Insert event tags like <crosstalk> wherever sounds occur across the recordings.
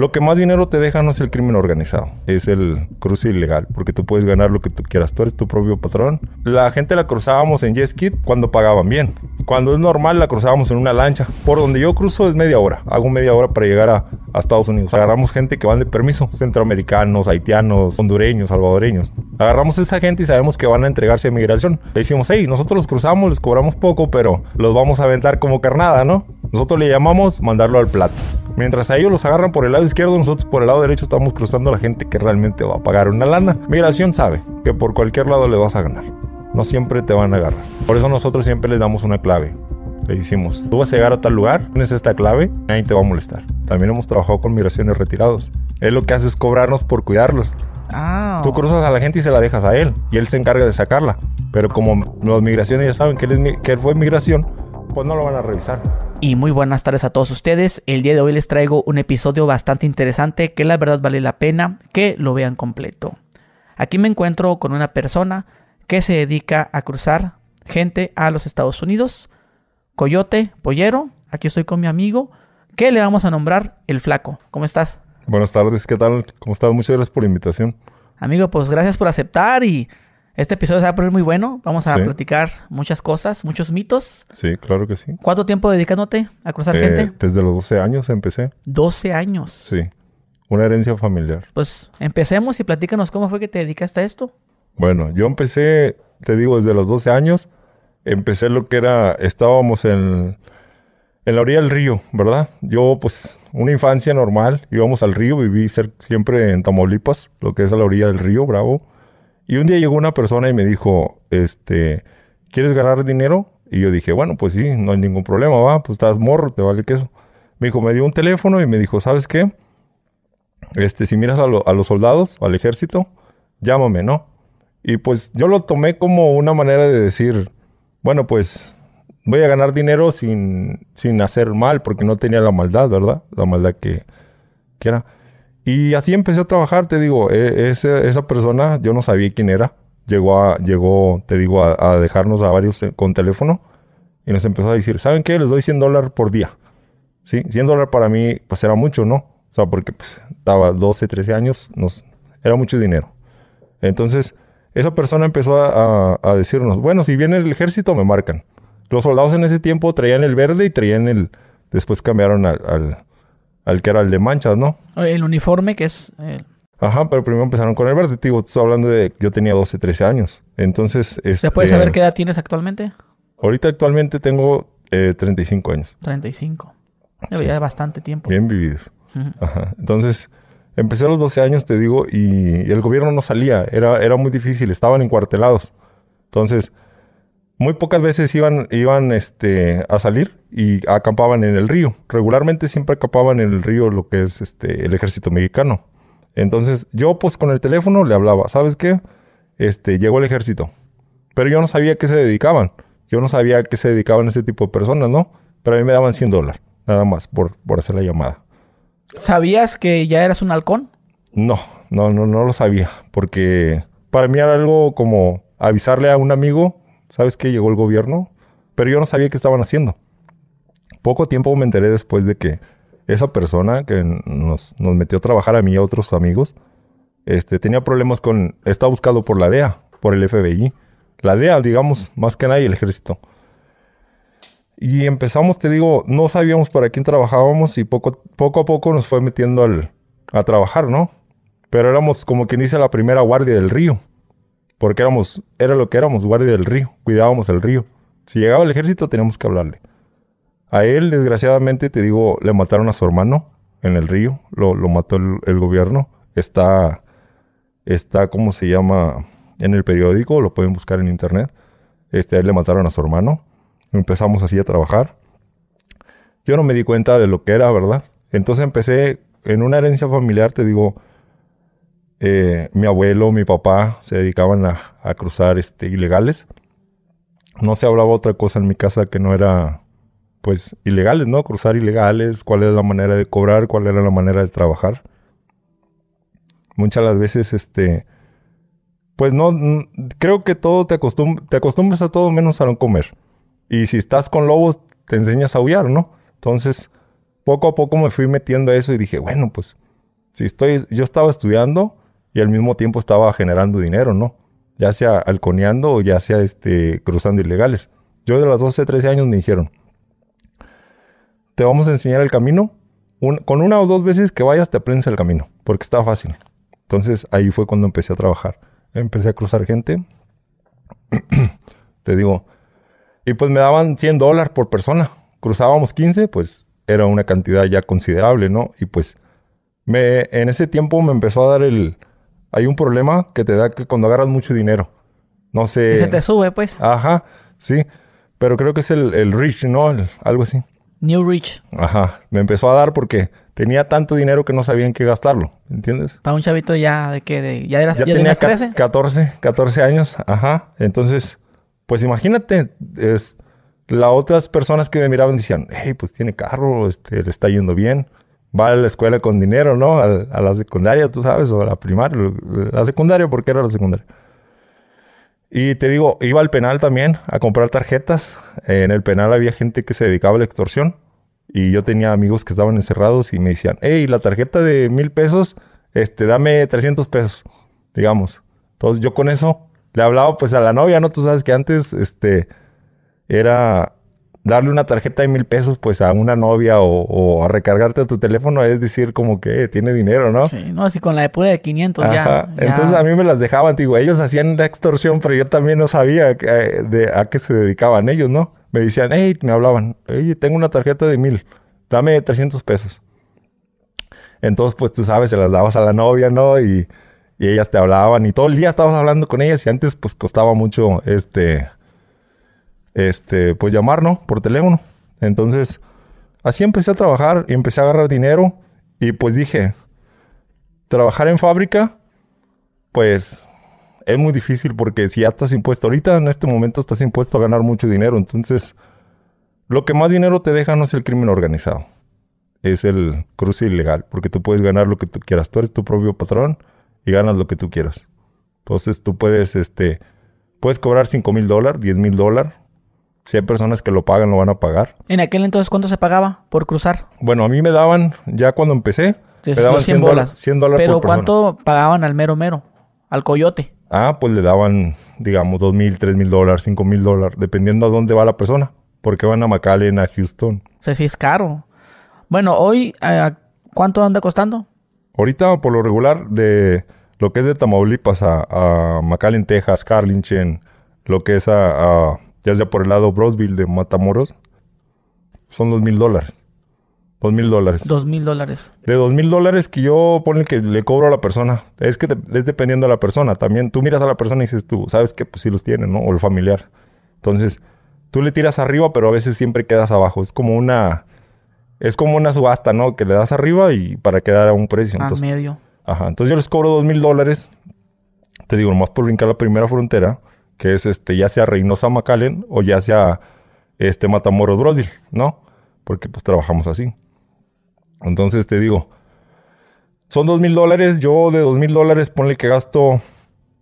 Lo que más dinero te deja no es el crimen organizado, es el cruce ilegal, porque tú puedes ganar lo que tú quieras, tú eres tu propio patrón. La gente la cruzábamos en ski cuando pagaban bien. Cuando es normal la cruzábamos en una lancha. Por donde yo cruzo es media hora, hago media hora para llegar a, Estados Unidos. Agarramos gente que van de permiso, centroamericanos, haitianos, hondureños, salvadoreños. Agarramos a esa gente y sabemos que van a entregarse a migración. Le decimos, hey, nosotros los cruzamos, les cobramos poco, pero los vamos a aventar como carnada, ¿no? Nosotros le llamamos mandarlo al plato. Mientras a ellos los agarran por el lado izquierdo, nosotros por el lado derecho estamos cruzando a la gente que realmente va a pagar una lana. Migración sabe que por cualquier lado le vas a ganar. No siempre te van a agarrar. Por eso nosotros siempre les damos una clave. Le decimos, tú vas a llegar a tal lugar, tienes esta clave, nadie te va a molestar. También hemos trabajado con migraciones retirados. Él lo que hace es cobrarnos por cuidarlos. Ah. Tú cruzas a la gente y se la dejas a él. Y él se encarga de sacarla. Pero como las migraciones ya saben que él, es, que él fue migración, pues no lo van a revisar. Y muy buenas tardes a todos ustedes. El día de hoy les traigo un episodio bastante interesante que la verdad vale la pena que lo vean completo. Aquí me encuentro con una persona que se dedica a cruzar gente a los Estados Unidos. Coyote, pollero, aquí estoy con mi amigo, que le vamos a nombrar el flaco. ¿Cómo estás? Buenas tardes, ¿qué tal? ¿Cómo estás? Muchas gracias por la invitación. Amigo, pues gracias por aceptar y este episodio se va a poner muy bueno. Vamos a platicar muchas cosas, muchos mitos. Sí, claro que sí. ¿Cuánto tiempo dedicándote a cruzar eh, gente? Desde los 12 años empecé. 12 años. Sí. Una herencia familiar. Pues empecemos y platícanos cómo fue que te dedicaste a esto. Bueno, yo empecé, te digo, desde los 12 años. Empecé lo que era, estábamos en, en la orilla del río, ¿verdad? Yo, pues, una infancia normal, íbamos al río, viví siempre en Tamaulipas, lo que es a la orilla del río, bravo. Y un día llegó una persona y me dijo, este, ¿quieres ganar dinero? Y yo dije, bueno, pues sí, no hay ningún problema, va, pues estás morro, te vale queso. Me dijo, me dio un teléfono y me dijo, ¿sabes qué? Este, si miras a, los soldados, al ejército, llámame, ¿no? Y pues yo lo tomé como una manera de decir, bueno, pues voy a ganar dinero sin, sin hacer mal, porque no tenía la maldad, ¿verdad? La maldad que, que era. Y así empecé a trabajar, te digo, e, esa persona, yo no sabía quién era. Llegó, a, llegó te digo, a, dejarnos a varios eh, con teléfono y nos empezó a decir, ¿saben qué? Les doy 100 dólares por día. Sí, 100 dólares para mí, pues era mucho, ¿no? O sea, porque pues, estaba 12, 13 años, nos, era mucho dinero. Entonces, esa persona empezó a, a, decirnos, bueno, si viene el ejército, me marcan. Los soldados en ese tiempo traían el verde y traían el... Después cambiaron al al que era el de manchas, ¿no? El uniforme que es... Ajá, pero primero empezaron con el verde. Digo, estoy hablando de... Yo tenía 12, 13 años. Entonces... Este... ¿Se puede saber qué edad tienes actualmente? Ahorita actualmente tengo 35 eh, años. 35. Ya bastante tiempo. Bien vividos. Ajá. Entonces, empecé a los 12 años, te digo, y, el gobierno no salía. Era, era muy difícil. Estaban encuartelados. Entonces, muy pocas veces iban, iban este, a salir y acampaban en el río. Regularmente siempre acampaban en el río lo que es este, el ejército mexicano. Entonces yo pues con el teléfono le hablaba, ¿sabes qué? Este, llegó el ejército. Pero yo no sabía a qué se dedicaban. Yo no sabía a qué se dedicaban ese tipo de personas, ¿no? Pero a mí me daban 100 dólares, nada más, por, por hacer la llamada. ¿Sabías que ya eras un halcón? No, no, no, no lo sabía. Porque para mí era algo como avisarle a un amigo ¿sabes qué? Llegó el gobierno, pero yo no sabía qué estaban haciendo. Poco tiempo me enteré después de que esa persona que nos, metió a trabajar a mí y a otros amigos, este, tenía problemas con, está buscado por la DEA, por el FBI. La DEA, digamos, más que nadie el ejército. Y empezamos, te digo, no sabíamos para quién trabajábamos y poco, poco a poco nos fue metiendo al, a trabajar, ¿no? Pero éramos como quien dice la primera guardia del río. Porque éramos, era lo que éramos, guardia del río, cuidábamos el río. Si llegaba el ejército teníamos que hablarle. A él, desgraciadamente, te digo, le mataron a su hermano en el río, lo, mató el, gobierno. Está, está, ¿cómo se llama? En el periódico, lo pueden buscar en internet. Este, a él le mataron a su hermano. Empezamos así a trabajar. Yo no me di cuenta de lo que era, ¿verdad? Entonces empecé en una herencia familiar, te digo, eh, mi abuelo, mi papá se dedicaban a, cruzar este, ilegales. No se hablaba otra cosa en mi casa que no era, pues, ilegales, ¿no? Cruzar ilegales, cuál era la manera de cobrar, cuál era la manera de trabajar. Muchas las veces, este, pues no, creo que todo te, te acostumbras a todo menos a no comer. Y si estás con lobos, te enseñas a aullar, ¿no? Entonces, poco a poco me fui metiendo a eso y dije, bueno, pues Si estoy, yo estaba estudiando y al mismo tiempo estaba generando dinero, ¿no? Ya sea halconeando o ya sea este, cruzando ilegales. Yo de los 12, 13 años me dijeron, te vamos a enseñar el camino. con una o dos veces que vayas te aprendes el camino, porque está fácil. Entonces ahí fue cuando empecé a trabajar. Empecé a cruzar gente. <clears throat> te digo, y pues me daban 100 dólares por persona. Cruzábamos 15, pues era una cantidad ya considerable, ¿no? Y pues me, en ese tiempo me empezó a dar el... Hay un problema que te da que cuando agarras mucho dinero. No sé... Y se te sube, pues. Ajá, sí. Pero creo que es el, el Rich, ¿no? algo así. New Rich. Ajá. Me empezó a dar porque tenía tanto dinero que no sabía en qué gastarlo. ¿Entiendes? Para un chavito ya de que... De, ya eras, ya, tenía 13? 14, 14 años. Ajá. Entonces pues imagínate, es, las otras personas que me miraban decían, hey, pues tiene carro, este, le está yendo bien, va a la escuela con dinero, ¿no? A, la secundaria, tú sabes, o a la primaria, la secundaria, porque era la secundaria. Y te digo, iba al penal también a comprar tarjetas. En el penal había gente que se dedicaba a la extorsión. Y yo tenía amigos que estaban encerrados y me decían, hey, la tarjeta de mil pesos, este, dame 300 pesos, digamos. Entonces yo con eso le hablaba pues a la novia, ¿no? Tú sabes que antes, este, era darle una tarjeta de mil pesos pues a una novia o, a recargarte a tu teléfono es decir como que tiene dinero, ¿no? Sí, no, así con la de pura de 500 ya, Entonces a mí me las dejaban, digo, ellos hacían la extorsión, pero yo también no sabía eh, de, a qué se dedicaban ellos, ¿no? Me decían, hey, me hablaban, hey, tengo una tarjeta de mil, dame 300 pesos. Entonces pues tú sabes, se las dabas a la novia, ¿no? Y y ellas te hablaban y todo el día estabas hablando con ellas y antes pues costaba mucho este, este, pues llamar, ¿no? Por teléfono. Entonces, así empecé a trabajar y empecé a agarrar dinero y pues dije, trabajar en fábrica, pues es muy difícil porque si ya estás impuesto, ahorita en este momento estás impuesto a ganar mucho dinero, entonces lo que más dinero te deja no es el crimen organizado, es el cruce ilegal, porque tú puedes ganar lo que tú quieras, tú eres tu propio patrón y ganas lo que tú quieras. Entonces tú puedes, este, puedes cobrar 5 mil dólares, 10 mil dólares. Si hay personas que lo pagan, lo van a pagar. ¿En aquel entonces cuánto se pagaba por cruzar? Bueno, a mí me daban, ya cuando empecé, me daban 100 dólares. 100 dólares Pero ¿cuánto pagaban al mero mero? Al coyote. Ah, pues le daban, digamos, 2 mil, 3 mil dólares, 5 mil dólares, dependiendo a dónde va la persona. Porque van a McAllen, a Houston. O sea, sí es caro. Bueno, hoy, eh, ¿cuánto anda costando? Ahorita, por lo regular, de lo que es de Tamaulipas a, a McAllen, Texas, Carlinchen, lo que es a, ya sea por el lado Brosville de Matamoros, son dos mil dólares. Dos mil dólares. Dos mil dólares. De dos mil dólares que yo pone que le cobro a la persona. Es que es dependiendo de la persona. También tú miras a la persona y dices tú, sabes que pues sí los tiene, ¿no? O el familiar. Entonces, tú le tiras arriba, pero a veces siempre quedas abajo. Es como una es como una subasta, ¿no? Que le das arriba y para quedar a un precio. A medio. Ajá. Entonces yo les cobro dos mil dólares. Te digo, nomás por brincar la primera frontera, que es este, ya sea Reynosa McAllen o ya sea este Matamoros Brodville, ¿no? Porque pues trabajamos así. Entonces te digo, son dos mil dólares. Yo de dos mil dólares, ponle que gasto,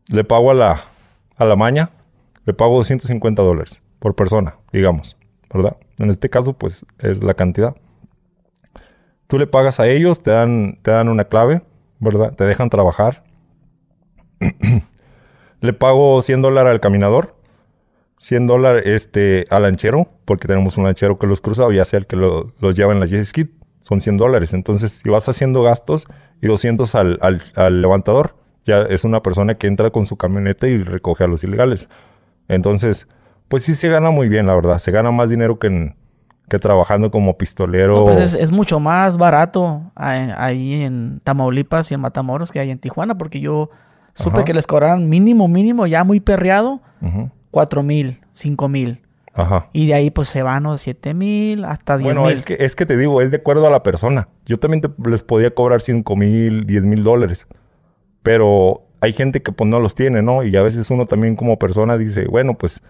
le pago a la, a la maña, le pago 250 dólares por persona, digamos, ¿verdad? En este caso, pues es la cantidad. Tú le pagas a ellos, te dan, te dan una clave, ¿verdad? Te dejan trabajar. <clears throat> le pago 100 dólares al caminador, 100 dólares este, al lanchero, porque tenemos un lanchero que los cruza, o ya sea el que los lleva en la jet ski, son 100 dólares. Entonces, si vas haciendo gastos y 200 al, al, levantador, ya es una persona que entra con su camioneta y recoge a los ilegales. Entonces, pues sí se gana muy bien, la verdad. Se gana más dinero que en, que trabajando como pistolero. pues es, mucho más barato ahí en Tamaulipas y en Matamoros que hay en Tijuana, porque yo supe que les cobraban mínimo, mínimo, ya muy perreado, cuatro mil, cinco mil. Ajá. Y de ahí pues se van a siete mil hasta diez mil. Bueno, es que, es que te digo, es de acuerdo a la persona. Yo también les podía cobrar cinco mil, diez mil dólares. Pero hay gente que pues no los tiene, ¿no? Y a veces uno también como persona dice, bueno, pues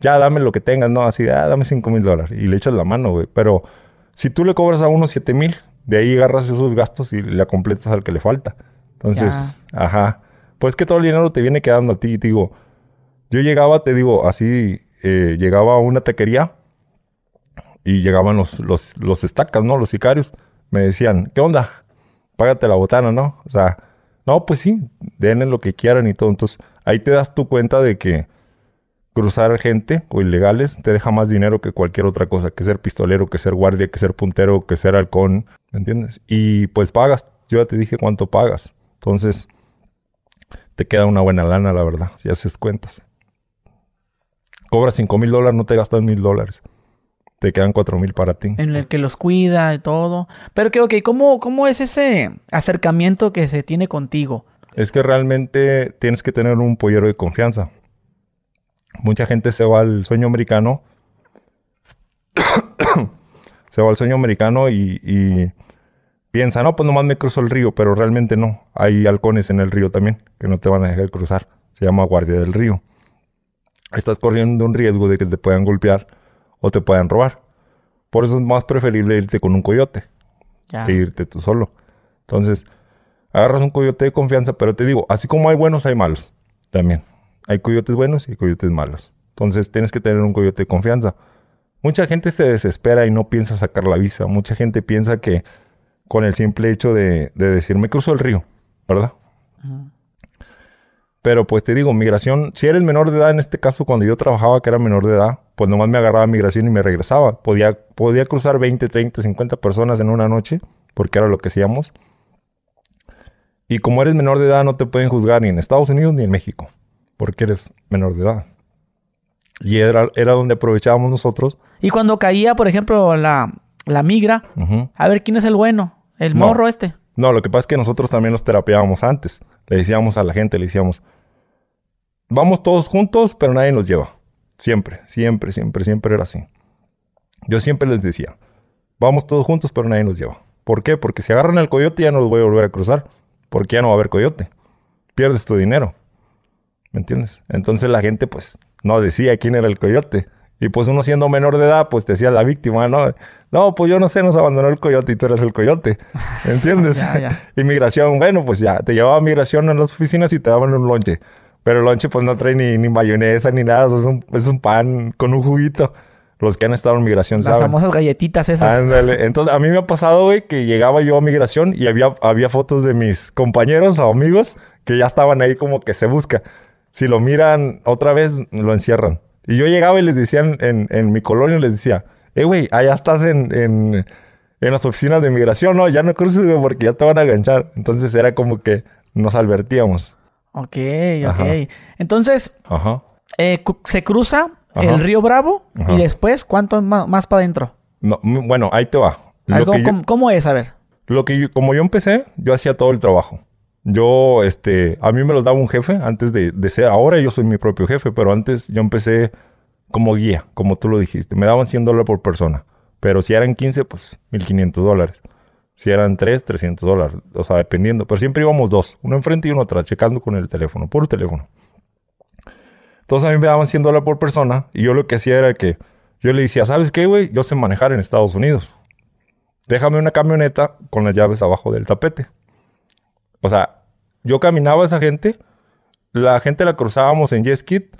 ya dame lo que tengas, ¿no? Así, ah, dame 5 mil dólares y le echas la mano, güey. Pero si tú le cobras a uno 7 mil, de ahí agarras esos gastos y le completas al que le falta. Entonces, ajá. Pues que todo el dinero te viene quedando a ti. Te digo, yo llegaba, te digo, así, eh, llegaba a una taquería y llegaban los, los, los estacas, ¿no? Los sicarios. Me decían, ¿qué onda? págate la botana, ¿no? O sea, no, pues sí, denle lo que quieran y todo. Entonces, ahí te das tu cuenta de que cruzar gente o ilegales te deja más dinero que cualquier otra cosa, que ser pistolero, que ser guardia, que ser puntero, que ser halcón, ¿me entiendes? Y pues pagas, yo ya te dije cuánto pagas. Entonces, te queda una buena lana, la verdad, si haces cuentas. Cobras 5 mil dólares, no te gastas mil dólares. Te quedan 4 mil para ti. En el que los cuida y todo. Pero que, ok, ¿cómo, ¿cómo es ese acercamiento que se tiene contigo? Es que realmente tienes que tener un pollero de confianza. Mucha gente se va al sueño americano. <coughs> se va al sueño americano y, y, piensa, no, pues nomás me cruzo el río, pero realmente no. Hay halcones en el río también que no te van a dejar cruzar. Se llama guardia del río. Estás corriendo un riesgo de que te puedan golpear o te puedan robar. Por eso es más preferible irte con un coyote Ya. que irte tú solo. Entonces, agarras un coyote de confianza, pero te digo, así como hay buenos, hay malos también. Hay coyotes buenos y coyotes malos. Entonces, tienes que tener un coyote de confianza. Mucha gente se desespera y no piensa sacar la visa. Mucha gente piensa que con el simple hecho de, de decir, me cruzo el río, ¿verdad? Ujú. Pero pues te digo, migración, si eres menor de edad, en este caso cuando yo trabajaba que era menor de edad, pues nomás me agarraba migración y me regresaba. Podía, podía cruzar 20, 30, 50 personas en una noche, porque era lo que hacíamos. Y como eres menor de edad, no te pueden juzgar ni en Estados Unidos ni en México, porque eres menor de edad. Y era, era donde aprovechábamos nosotros. Y cuando caía, por ejemplo, la, la migra, Ujú. a ver, ¿quién es el bueno? El No. morro este. No, lo que pasa es que nosotros también los terapeábamos antes. Le decíamos a la gente, le decíamos, vamos todos juntos, pero nadie nos lleva. Siempre, siempre, siempre, siempre era así. Yo siempre les decía, vamos todos juntos, pero nadie nos lleva. ¿Por qué? Porque si agarran al coyote ya no los voy a volver a cruzar. Porque ya no va a haber coyote. Pierdes tu dinero. ¿Me entiendes? Entonces la gente pues no decía quién era el coyote. Y pues uno siendo menor de edad, pues te decía la víctima, ¿no? No, pues yo no sé, nos abandonó el coyote y tú eres el coyote. <laughs> ¿Entiendes? Ya, ya. <laughs> Inmigración, bueno, pues ya, te llevaba a migración en las oficinas y te daban un lonche. Pero el lonche pues no trae ni, ni mayonesa ni nada, es un, es un pan con un juguito. Los que han estado en migración Las saben. famosas galletitas esas. Ándale. Entonces, a mí me ha pasado, güey, que llegaba yo a migración y había, había fotos de mis compañeros o amigos que ya estaban ahí como que se busca. Si lo miran otra vez, lo encierran. Y yo llegaba y les decía en, en, en mi colonia, les decía, eh, güey, allá estás en, en, en las oficinas de migración, no, ya no cruces, güey, porque ya te van a enganchar. Entonces era como que nos advertíamos. Ok, Ajá. ok. Entonces, Ajá. eh, se cruza Ajá. el río Bravo y después, ¿cuánto ma- más para adentro? No, bueno, ahí te va. Algo, yo- ¿cómo, cómo es? A ver. Lo que yo- como yo empecé, yo hacía todo el trabajo. Yo, este, a mí me los daba un jefe antes de, de ser, ahora yo soy mi propio jefe, pero antes yo empecé como guía, como tú lo dijiste. Me daban 100 dólares por persona, pero si eran 15, pues 1500 dólares. Si eran 3, 300 dólares, o sea, dependiendo. Pero siempre íbamos dos, uno enfrente y uno atrás, checando con el teléfono, puro teléfono. Entonces a mí me daban 100 dólares por persona y yo lo que hacía era que yo le decía, ¿sabes qué, güey? Yo sé manejar en Estados Unidos déjame una camioneta con las llaves abajo del tapete. O sea, yo caminaba a esa gente, la gente la cruzábamos en jet ski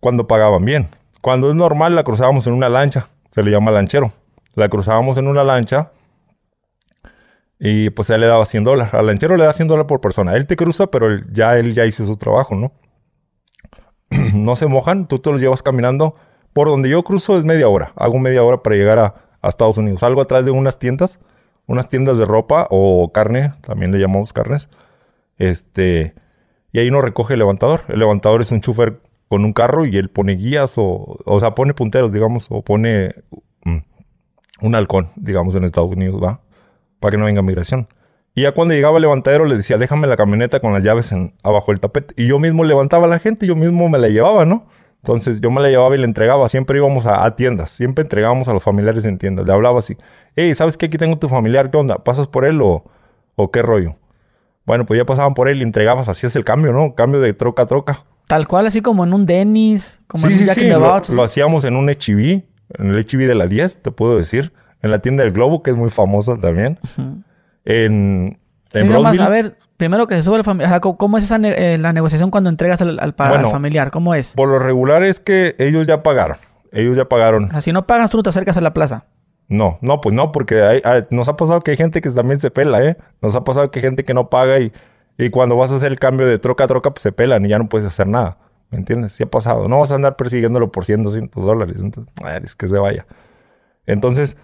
cuando pagaban bien. Cuando es normal la cruzábamos en una lancha, se le llama lanchero. La cruzábamos en una lancha y pues él le daba 100 dólares. Al lanchero le da 100 dólares por persona. Él te cruza, pero ya él ya hizo su trabajo, ¿no? <clears throat> no se mojan, tú te los llevas caminando. Por donde yo cruzo es media hora. Hago media hora para llegar a, a Estados Unidos. Salgo atrás de unas tiendas, unas tiendas de ropa o carne, también le llamamos carnes. Este, y ahí uno recoge el levantador. El levantador es un chofer con un carro y él pone guías o, o sea, pone punteros, digamos, o pone mm, un halcón, digamos, en Estados Unidos, ¿va? Para que no venga migración. Y ya cuando llegaba el levantadero le decía, déjame la camioneta con las llaves en, abajo del tapete. Y yo mismo levantaba a la gente, yo mismo me la llevaba, ¿no? Entonces yo me la llevaba y la entregaba. Siempre íbamos a, a tiendas, siempre entregábamos a los familiares en tiendas. Le hablaba así, hey, ¿sabes qué? Aquí tengo tu familiar, ¿qué onda? ¿Pasas por él o, o qué rollo? Bueno, pues ya pasaban por él y entregabas, así es el cambio, ¿no? Cambio de troca a troca. Tal cual, así como en un Dennis, como sí, en un sí, sí. Lo, lo hacíamos en un HB, en el HB de la 10, te puedo decir. En la tienda del Globo, que es muy famosa también. En, Sí, en Brownsville. a ver, primero que se sube el familiar. O sea, ¿cómo- ¿cómo es esa ne- eh, la negociación cuando entregas al, al al Bueno, familiar? ¿Cómo es? Por lo regular es que ellos ya pagaron. Ellos ya pagaron. O sea, si no pagas, tú no te acercas a la plaza. No, no, pues no, porque hay- hay- nos ha pasado que hay gente que también se pela, ¿eh? Nos ha pasado que hay gente que no paga y, y cuando vas a hacer el cambio de troca a troca, pues se pelan y ya no puedes hacer nada. ¿Me entiendes? Sí ha pasado. No vas a andar persiguiéndolo por 100, 200 dólares. Entonces, es que se vaya. Entonces,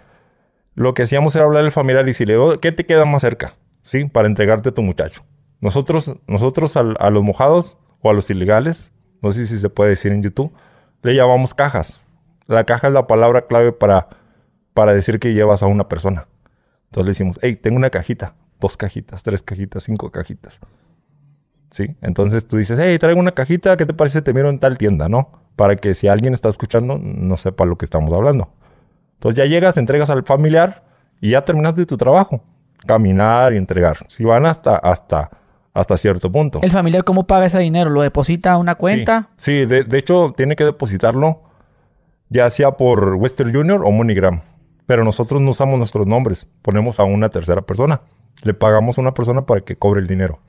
lo que hacíamos era hablar al familiar y si le digo, ¿qué te queda más cerca? ¿Sí? Para entregarte a tu muchacho. Nosotros, nosotros a los mojados o a los ilegales, no sé si se puede decir en YouTube, le llamamos cajas. La caja es la palabra clave para, para decir que llevas a una persona. Entonces le decimos, hey, tengo una cajita, dos cajitas, tres cajitas, cinco cajitas. ¿Sí? Entonces tú dices, hey, traigo una cajita, ¿qué te parece? Te miro en tal tienda, ¿no? Para que si alguien está escuchando, no sepa lo que estamos hablando. Entonces ya llegas, entregas al familiar y ya terminaste tu trabajo. Caminar y entregar. Si van hasta, hasta, hasta cierto punto. ¿El familiar cómo paga ese dinero? ¿Lo deposita a una cuenta? Sí, sí, de, de hecho tiene que depositarlo ya sea por Western Junior o MoneyGram. Pero nosotros no usamos nuestros nombres, ponemos a una tercera persona. Le pagamos a una persona para que cobre el dinero.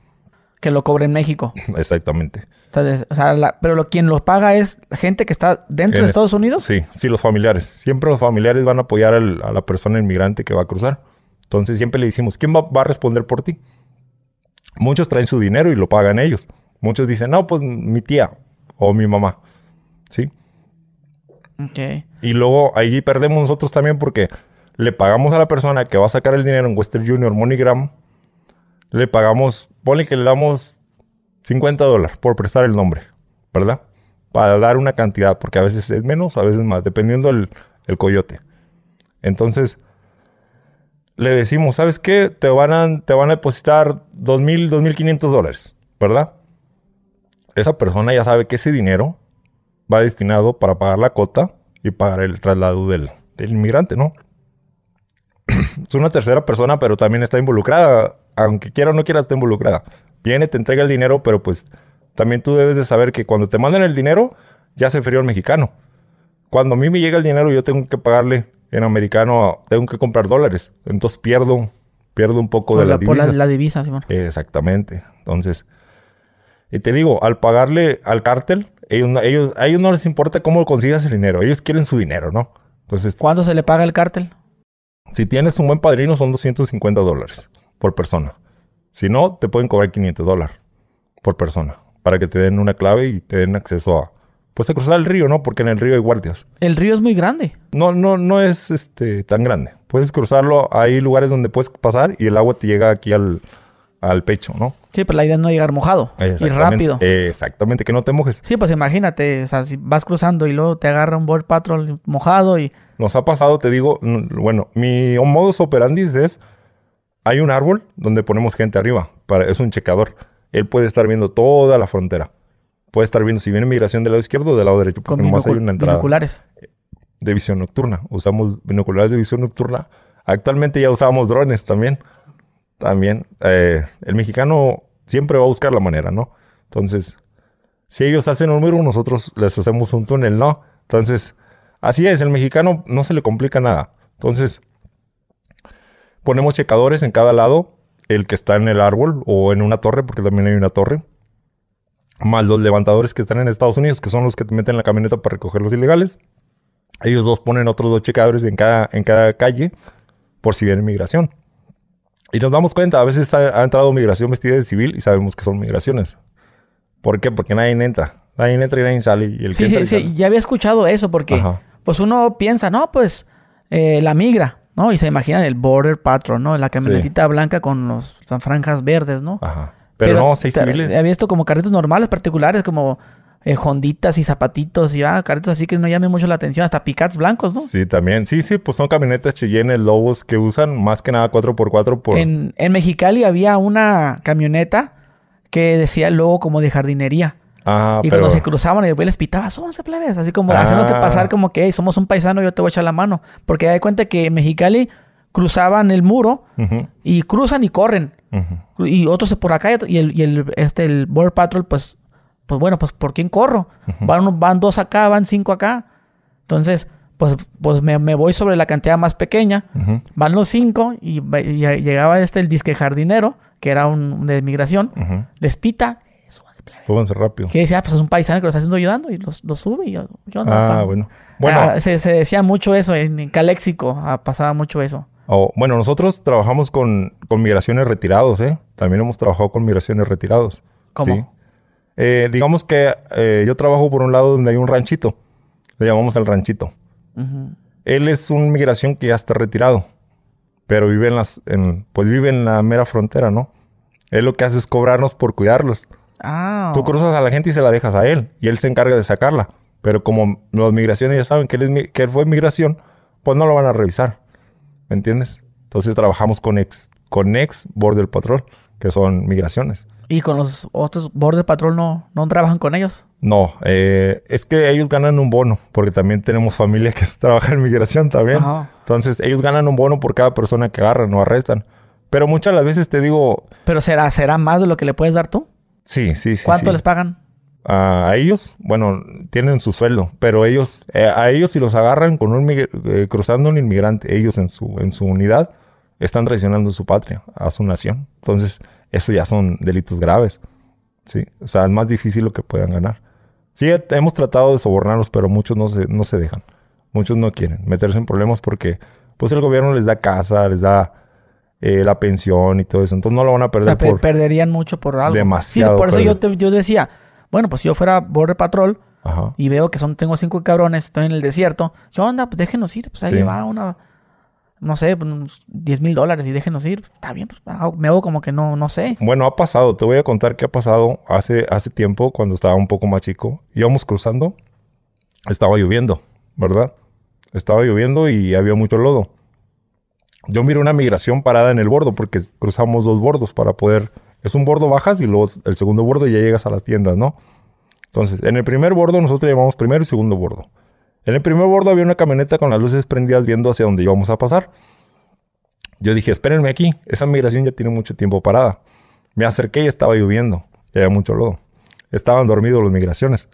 Que lo cobre en México. <laughs> Exactamente. Entonces, o sea, la- pero lo, quien lo paga es la gente que está dentro En de es- Estados Unidos. Sí, sí, los familiares. Siempre los familiares van a apoyar al- a la persona inmigrante que va a cruzar. Entonces siempre le decimos, ¿quién va, va a responder por ti? Muchos traen su dinero y lo pagan ellos. Muchos dicen, no, pues mi tía o mi mamá. ¿Sí? Ok. Y luego ahí perdemos nosotros también porque le pagamos a la persona que va a sacar el dinero en Western Junior MoneyGram. Le pagamos, ponle que le damos 50 dólares por prestar el nombre, ¿verdad? Para dar una cantidad, porque a veces es menos, a veces más, dependiendo el, el coyote. Entonces, le decimos, ¿sabes qué? Te van a, te van a depositar 2.000, 2.500 dólares, ¿verdad? Esa persona ya sabe que ese dinero va destinado para pagar la cota y pagar el traslado del, del inmigrante, ¿no? <clears throat> es una tercera persona, pero también está involucrada. Aunque quiera o no quiera, está involucrada. Viene, te entrega el dinero, pero pues también tú debes de saber que cuando te mandan el dinero, ya se frío el mexicano. Cuando a mí me llega el dinero, yo tengo que pagarle en americano, tengo que comprar dólares. Entonces pierdo, pierdo un poco Por de la, las por la, la divisa, Simón. Exactamente. Entonces, y te digo, al pagarle al cártel, ellos, ellos, a ellos no les importa cómo consigas el dinero. Ellos quieren su dinero, ¿no? Entonces, ¿Cuándo se le paga el cártel? si tienes un buen padrino, son 250 dólares por persona. Si no, te pueden cobrar 500 dólares por persona para que te den una clave y te den acceso a, pues, a cruzar el río, ¿no? Porque en el río hay guardias. El río es muy grande. No, no, no es este, tan grande. Puedes cruzarlo, hay lugares donde puedes pasar y el agua te llega aquí al, al pecho, ¿no? Sí, pero la idea es no llegar mojado. Y rápido. Exactamente, que no te mojes. Sí, pues imagínate, o sea, si vas cruzando y luego te agarra un Border Patrol mojado y... Nos ha pasado, te digo, bueno, mi modus operandi es, hay un árbol donde ponemos gente arriba, para, es un checador. Él puede estar viendo toda la frontera. Puede estar viendo si viene migración del lado izquierdo o del lado derecho, porque nomás hay una entrada binoculares. de visión nocturna. Usamos binoculares de visión nocturna. Actualmente ya usamos drones también. También. eh, el mexicano siempre va a buscar la manera, ¿no? Entonces, si ellos hacen un muro, nosotros les hacemos un túnel, ¿no? Entonces, así es, el mexicano no se le complica nada. Entonces, ponemos checadores en cada lado, el que está en el árbol o en una torre, porque también hay una torre. Más los levantadores que están en Estados Unidos, que son los que te meten en la camioneta para recoger los ilegales. Ellos dos ponen otros dos checadores en cada, en cada calle por si viene migración. Y nos damos cuenta, a veces ha, ha entrado migración vestida de civil y sabemos que son migraciones. ¿Por qué? Porque nadie entra. Nadie entra y nadie sale. Y el que Sí, entra sí, y sí, sale- ya había escuchado eso porque Ajá. pues uno piensa, no, pues eh, la migra, ¿no? Y se imagina el Border Patrol, ¿no? La camionetita blanca con los las franjas verdes, ¿no? Ajá. Pero, no, seis civiles. Había visto como carritos normales, particulares, como eh, honditas y zapatitos y ah, carritos así que no llamen mucho la atención, hasta picats blancos, ¿no? Sí, también. Sí, sí, pues son camionetas Cheyenne, lobos que usan más que nada 4x4 por... En, en Mexicali había una camioneta que decía el logo como de jardinería. Ah, y pero... cuando se cruzaban, el güey les pitaba, somos plebes, así como Ah. haciéndote pasar como que, hey, somos un paisano, yo te voy a echar la mano. Porque hay cuenta que en Mexicali cruzaban el muro y cruzan y corren. Y otros por acá y el, y el, este, el Border Patrol, pues, pues bueno, pues ¿por quién corro? van, van dos acá, van cinco acá. Entonces, pues, pues me, me voy sobre la cantidad más pequeña. Van los cinco y, llegaba este el disque jardinero, que era un, de migración. Les pita. Súbanse rápido. Que decía, pues es un paisano que lo está haciendo ayudando y los, los sube y yo, ¿qué onda? Ah, bueno. Bueno, Ah, se, se decía mucho eso, en, en Caléxico ah, pasaba mucho eso. Oh, bueno, nosotros trabajamos con, con migraciones retirados, ¿eh? También hemos trabajado con migraciones retirados. ¿Cómo? Sí. Eh, digamos que eh, yo trabajo por un lado donde hay un ranchito. Le llamamos el ranchito. Él es un migración que ya está retirado. Pero vive en las... En, pues vive en la mera frontera, ¿no? Él lo que hace es cobrarnos por cuidarlos. Ah, Tú cruzas a la gente y se la dejas a él. Y él se encarga de sacarla. Pero como las migraciones ya saben que él, es mi- que él fue migración, pues no lo van a revisar. ¿Me entiendes? Entonces trabajamos con ex, con ex Border Patrol, que son migraciones. y con los otros Border Patrol no, no trabajan con ellos. No, eh, es que ellos ganan un bono, porque también tenemos familia que <laughs> trabaja en migración también. Ajá. Entonces ellos ganan un bono por cada persona que agarran o arrestan. Pero muchas de las veces te digo, Pero será, será más de lo que le puedes dar tú. sí, sí, sí. ¿Cuánto sí. les pagan? A, a ellos, bueno, tienen su sueldo, pero ellos, eh, a ellos si los agarran con un eh, cruzando un inmigrante, ellos en su, en su unidad, están traicionando a su patria, a su nación. Entonces, eso ya son delitos graves. Sí, o sea, es más difícil lo que puedan ganar. Sí, he- hemos tratado de sobornarlos, pero muchos no se, no se dejan. Muchos no quieren meterse en problemas porque, pues, el gobierno les da casa, les da eh, la pensión y todo eso. Entonces, no lo van a O perder sea, pe- por... perderían mucho por algo. Demasiado Sí, por eso yo, te- yo decía, bueno, pues si yo fuera Border Patrol Ajá. y veo que son tengo cinco cabrones, estoy en el desierto, ¿qué onda? Pues déjenos ir. Pues ahí Sí. va una, no sé, unos 10 mil dólares y déjenos ir. Está bien, pues hago- me hago como que no, no sé. Bueno, ha pasado. Te voy a contar qué ha pasado hace, hace tiempo, cuando estaba un poco más chico. Íbamos cruzando. Estaba lloviendo, ¿verdad? Estaba lloviendo y había mucho lodo. Yo miré una migración parada en el bordo porque cruzamos dos bordos para poder... Es un bordo bajas y luego el segundo bordo ya llegas a las tiendas, ¿no? Entonces, en el primer bordo nosotros llamamos primero y segundo bordo. En el primer bordo había una camioneta con las luces prendidas viendo hacia donde íbamos a pasar. Yo dije, espérenme aquí, esa migración ya tiene mucho tiempo parada. Me acerqué y estaba lloviendo, y había mucho lodo. Estaban dormidos los migraciones.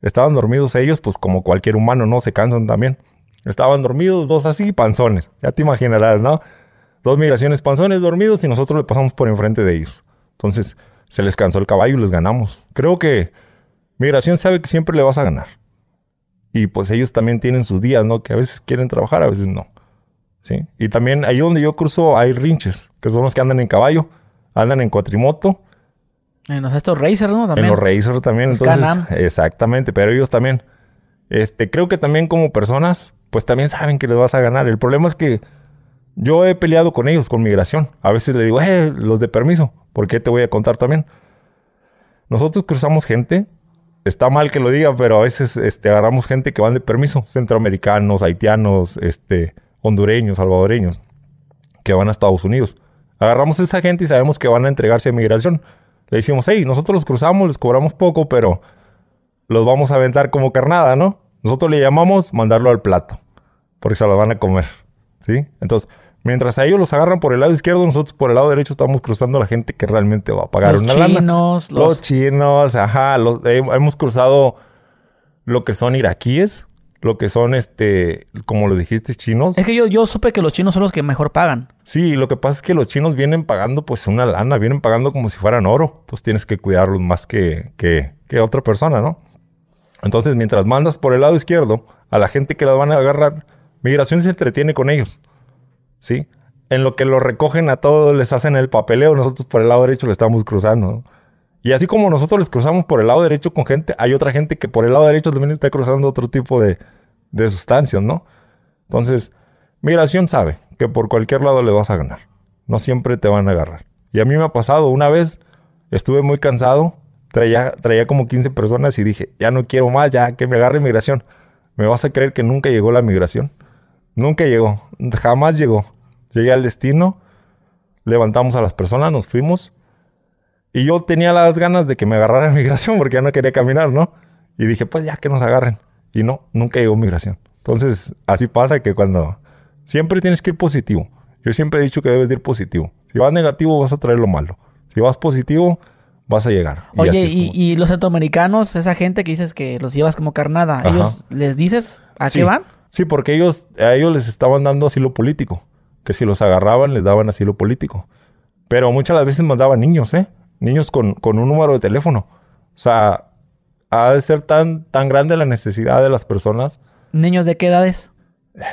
Estaban dormidos ellos, pues como cualquier humano, ¿no? Se cansan también. Estaban dormidos, dos así, panzones. Ya te imaginarás, ¿no? Dos migraciones panzones dormidos y nosotros le pasamos por enfrente de ellos. Entonces, se les cansó el caballo y les ganamos. Creo que migración sabe que siempre le vas a ganar. Y pues ellos también tienen sus días, ¿no? Que a veces quieren trabajar, a veces no. ¿Sí? Y también ahí donde yo cruzo hay rinches, que son los que andan en caballo, andan en cuatrimoto, En los estos racers, ¿no? También. en los Racers también. Los Entonces, Can-Am. exactamente, pero ellos también. Este, creo que también como personas, pues también saben que les vas a ganar. El problema es que yo he peleado con ellos, con migración. A veces le digo, eh, los de permiso, porque te voy a contar también. Nosotros cruzamos gente, está mal que lo diga, pero a veces este, agarramos gente que van de permiso, centroamericanos, haitianos, este, hondureños, salvadoreños, que van a Estados Unidos. Agarramos a esa gente y sabemos que van a entregarse a migración. Le decimos, hey, nosotros los cruzamos, les cobramos poco, pero los vamos a aventar como carnada, ¿no? Nosotros le llamamos mandarlo al plato, porque se lo van a comer, ¿sí? Entonces, mientras a ellos los agarran por el lado izquierdo, nosotros por el lado derecho estamos cruzando a la gente que realmente va a pagar los una lana. chinos, Los, los... chinos, ajá. los- eh, hemos cruzado lo que son iraquíes, lo que son, este, como lo dijiste, chinos. Es que yo, yo supe que los chinos son los que mejor pagan. Sí, lo que pasa es que los chinos vienen pagando pues una lana, vienen pagando como si fueran oro. Entonces tienes que cuidarlos más que, que, que otra persona, ¿no? Entonces, mientras mandas por el lado izquierdo a la gente que las van a agarrar, migración se entretiene con ellos. ¿Sí? En lo que lo recogen a todos, les hacen el papeleo, nosotros por el lado derecho le estamos cruzando. Y así como nosotros les cruzamos por el lado derecho con gente, hay otra gente que por el lado derecho también está cruzando otro tipo de, de sustancias, ¿no? Entonces, migración sabe que por cualquier lado le vas a ganar. No siempre te van a agarrar. Y a mí me ha pasado, una vez estuve muy cansado, traía, traía como 15 personas y dije, ya no quiero más, ya que me agarre migración. ¿Me vas a creer que nunca llegó la migración? Nunca llegó, jamás llegó. Llegué al destino, levantamos a las personas, nos fuimos. Y yo tenía las ganas de que me agarraran <laughs> migración porque ya no quería caminar, ¿no? Y dije, pues ya que nos agarren. Y no, nunca llegó migración. Entonces, así pasa que cuando... Siempre tienes que ir positivo. Yo siempre he dicho que debes de ir positivo. Si vas negativo, vas a traer lo malo. Si vas positivo, vas a llegar. Y Oye, y, como- y los centroamericanos, esa gente que dices que los llevas como carnada, Ajá. ¿ellos les dices a Sí. qué van? Sí, porque ellos, a ellos les estaban dando asilo político. Que si los agarraban, les daban asilo político. Pero muchas las veces mandaban niños, ¿eh? niños con, con un número de teléfono. O sea, ha de ser tan, tan grande la necesidad de las personas. ¿Niños de qué edades?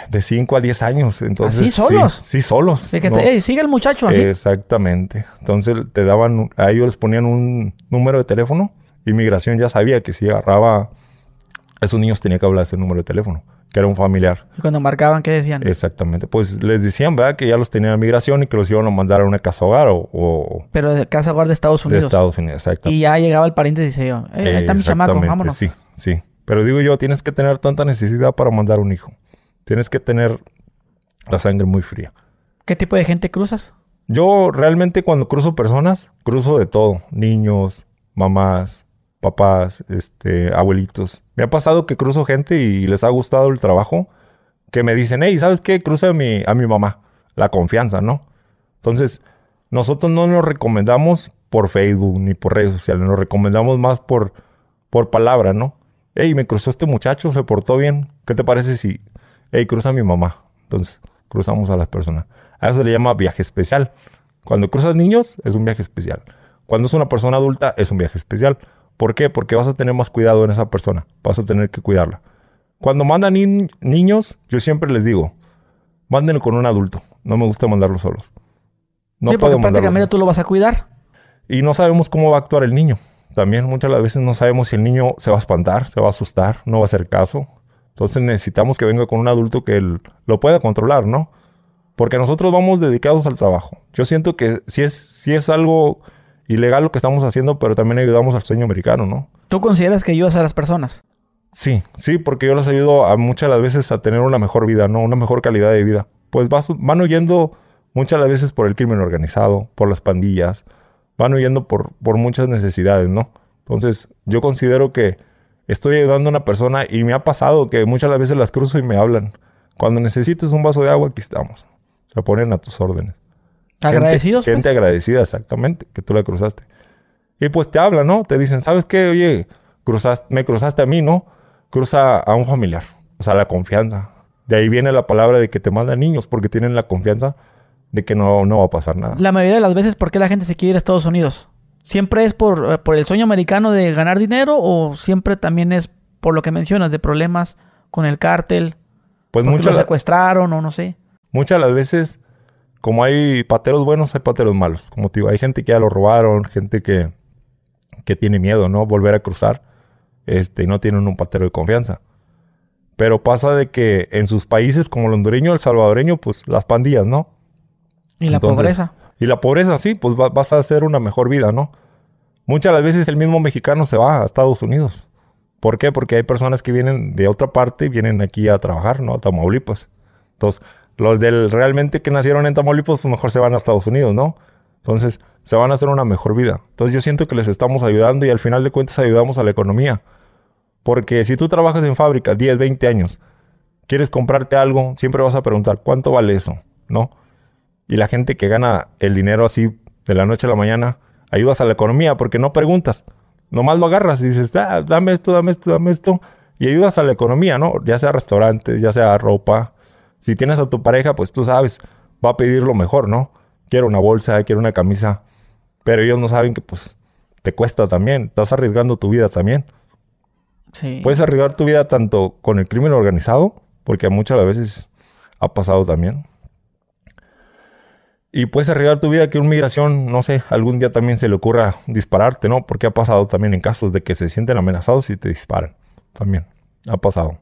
De 5 a 10 años. Entonces, ¿Así solos? Sí, sí solos. De que ¿no? te, "Ey, sigue el muchacho así. Exactamente. Entonces te daban, a ellos les ponían un número de teléfono. Inmigración ya sabía que si agarraba a esos niños tenía que hablar ese número de teléfono, que era un familiar. Y cuando marcaban, ¿qué decían? Exactamente. Pues les decían, ¿verdad? Que ya los tenían en migración y que los iban a mandar a una casa hogar o, o Pero de casa guarda de Estados de Unidos. Estados Unidos. Exacto. Y ya llegaba el pariente y decía, "Eh, ahí está mi chamaco, vámonos. Sí, sí. Pero digo yo, tienes que tener tanta necesidad para mandar un hijo. Tienes que tener la sangre muy fría. ¿Qué tipo de gente cruzas? Yo realmente cuando cruzo personas, cruzo de todo. Niños, mamás, papás, este, abuelitos. Me ha pasado que cruzo gente y les ha gustado el trabajo. Que me dicen, hey, ¿sabes qué? Cruza a mi, a mi mamá. La confianza, ¿no? Entonces, nosotros no nos recomendamos por Facebook ni por redes sociales. Nos recomendamos más por, por palabra, ¿no? Hey, me cruzó este muchacho, se portó bien. ¿Qué te parece si, hey, cruza a mi mamá? Entonces, cruzamos a las personas. A eso se le llama viaje especial. Cuando cruzas niños, es un viaje especial. Cuando es una persona adulta, es un viaje especial. ¿Por qué? Porque vas a tener más cuidado en esa persona. Vas a tener que cuidarla. Cuando mandan ni- niños, yo siempre les digo, mándenlo con un adulto. No me gusta mandarlos solos. No sí, porque prácticamente tú lo vas a cuidar. Y no sabemos cómo va a actuar el niño. También muchas de las veces no sabemos si el niño se va a espantar, se va a asustar, no va a hacer caso. Entonces necesitamos que venga con un adulto que él lo pueda controlar, ¿no? Porque nosotros vamos dedicados al trabajo. Yo siento que si es, si es algo ilegal lo que estamos haciendo, pero también ayudamos al sueño americano, ¿no? ¿Tú consideras que ayudas a las personas? Sí, sí, porque yo les ayudo a muchas de las veces a tener una mejor vida, ¿no? Una mejor calidad de vida. Pues vas- van huyendo muchas de las veces por el crimen organizado, por las pandillas, van huyendo por, por muchas necesidades, ¿no? Entonces, yo considero que estoy ayudando a una persona y me ha pasado que muchas de las veces las cruzo y me hablan. Cuando necesites un vaso de agua, aquí estamos. Se ponen a tus órdenes. Gente- ¿Agradecidos? Gente, pues? agradecida, exactamente, que tú la cruzaste. Y pues te hablan, ¿no? Te dicen, ¿sabes qué? Oye, cruzaste, me cruzaste a mí, ¿no? Cruza a un familiar. O sea, la confianza. De ahí viene la palabra de que te mandan niños porque tienen la confianza de que no, no va a pasar nada. La mayoría de las veces, ¿por qué la gente se quiere ir a Estados Unidos? ¿Siempre es por, eh, por el sueño americano de ganar dinero o siempre también es por lo que mencionas de problemas con el cártel? Pues muchas, lo secuestraron o no sé. muchas de las veces, como hay pateros buenos, hay pateros malos. Como te digo, hay gente que ya lo robaron, gente que, que tiene miedo, ¿no? Volver a cruzar. Este, y no tienen un patero de confianza. Pero pasa de que en sus países como el hondureño, el salvadoreño, pues las pandillas, ¿no? Y la Entonces, pobreza. Y la pobreza, sí, pues va- vas a hacer una mejor vida, ¿no? Muchas de las veces el mismo mexicano se va a Estados Unidos. ¿Por qué? Porque hay personas que vienen de otra parte, vienen aquí a trabajar, ¿no? A Tamaulipas. Entonces, los del realmente que nacieron en Tamaulipas, pues mejor se van a Estados Unidos, ¿no? Entonces, se van a hacer una mejor vida. Entonces, yo siento que les estamos ayudando y al final de cuentas ayudamos a la economía. Porque si tú trabajas en fábrica 10, 20 años, quieres comprarte algo, siempre vas a preguntar, ¿cuánto vale eso? ¿No? Y la gente que gana el dinero así de la noche a la mañana, ayudas a la economía porque no preguntas. Nomás lo agarras y dices, ah, dame esto, dame esto, dame esto. Y ayudas a la economía, ¿no? Ya sea restaurantes, ya sea ropa. Si tienes a tu pareja, pues tú sabes, va a pedir lo mejor, ¿no? Quiero una bolsa, quiero una camisa. Pero ellos no saben que pues te cuesta también. Estás arriesgando tu vida también. Sí. Puedes arriesgar tu vida tanto con el crimen organizado, porque muchas veces ha pasado también. Y puedes arriesgar tu vida que una migración, no sé, algún día también se le ocurra dispararte, ¿no? Porque ha pasado también en casos de que se sienten amenazados y te disparan. También ha pasado.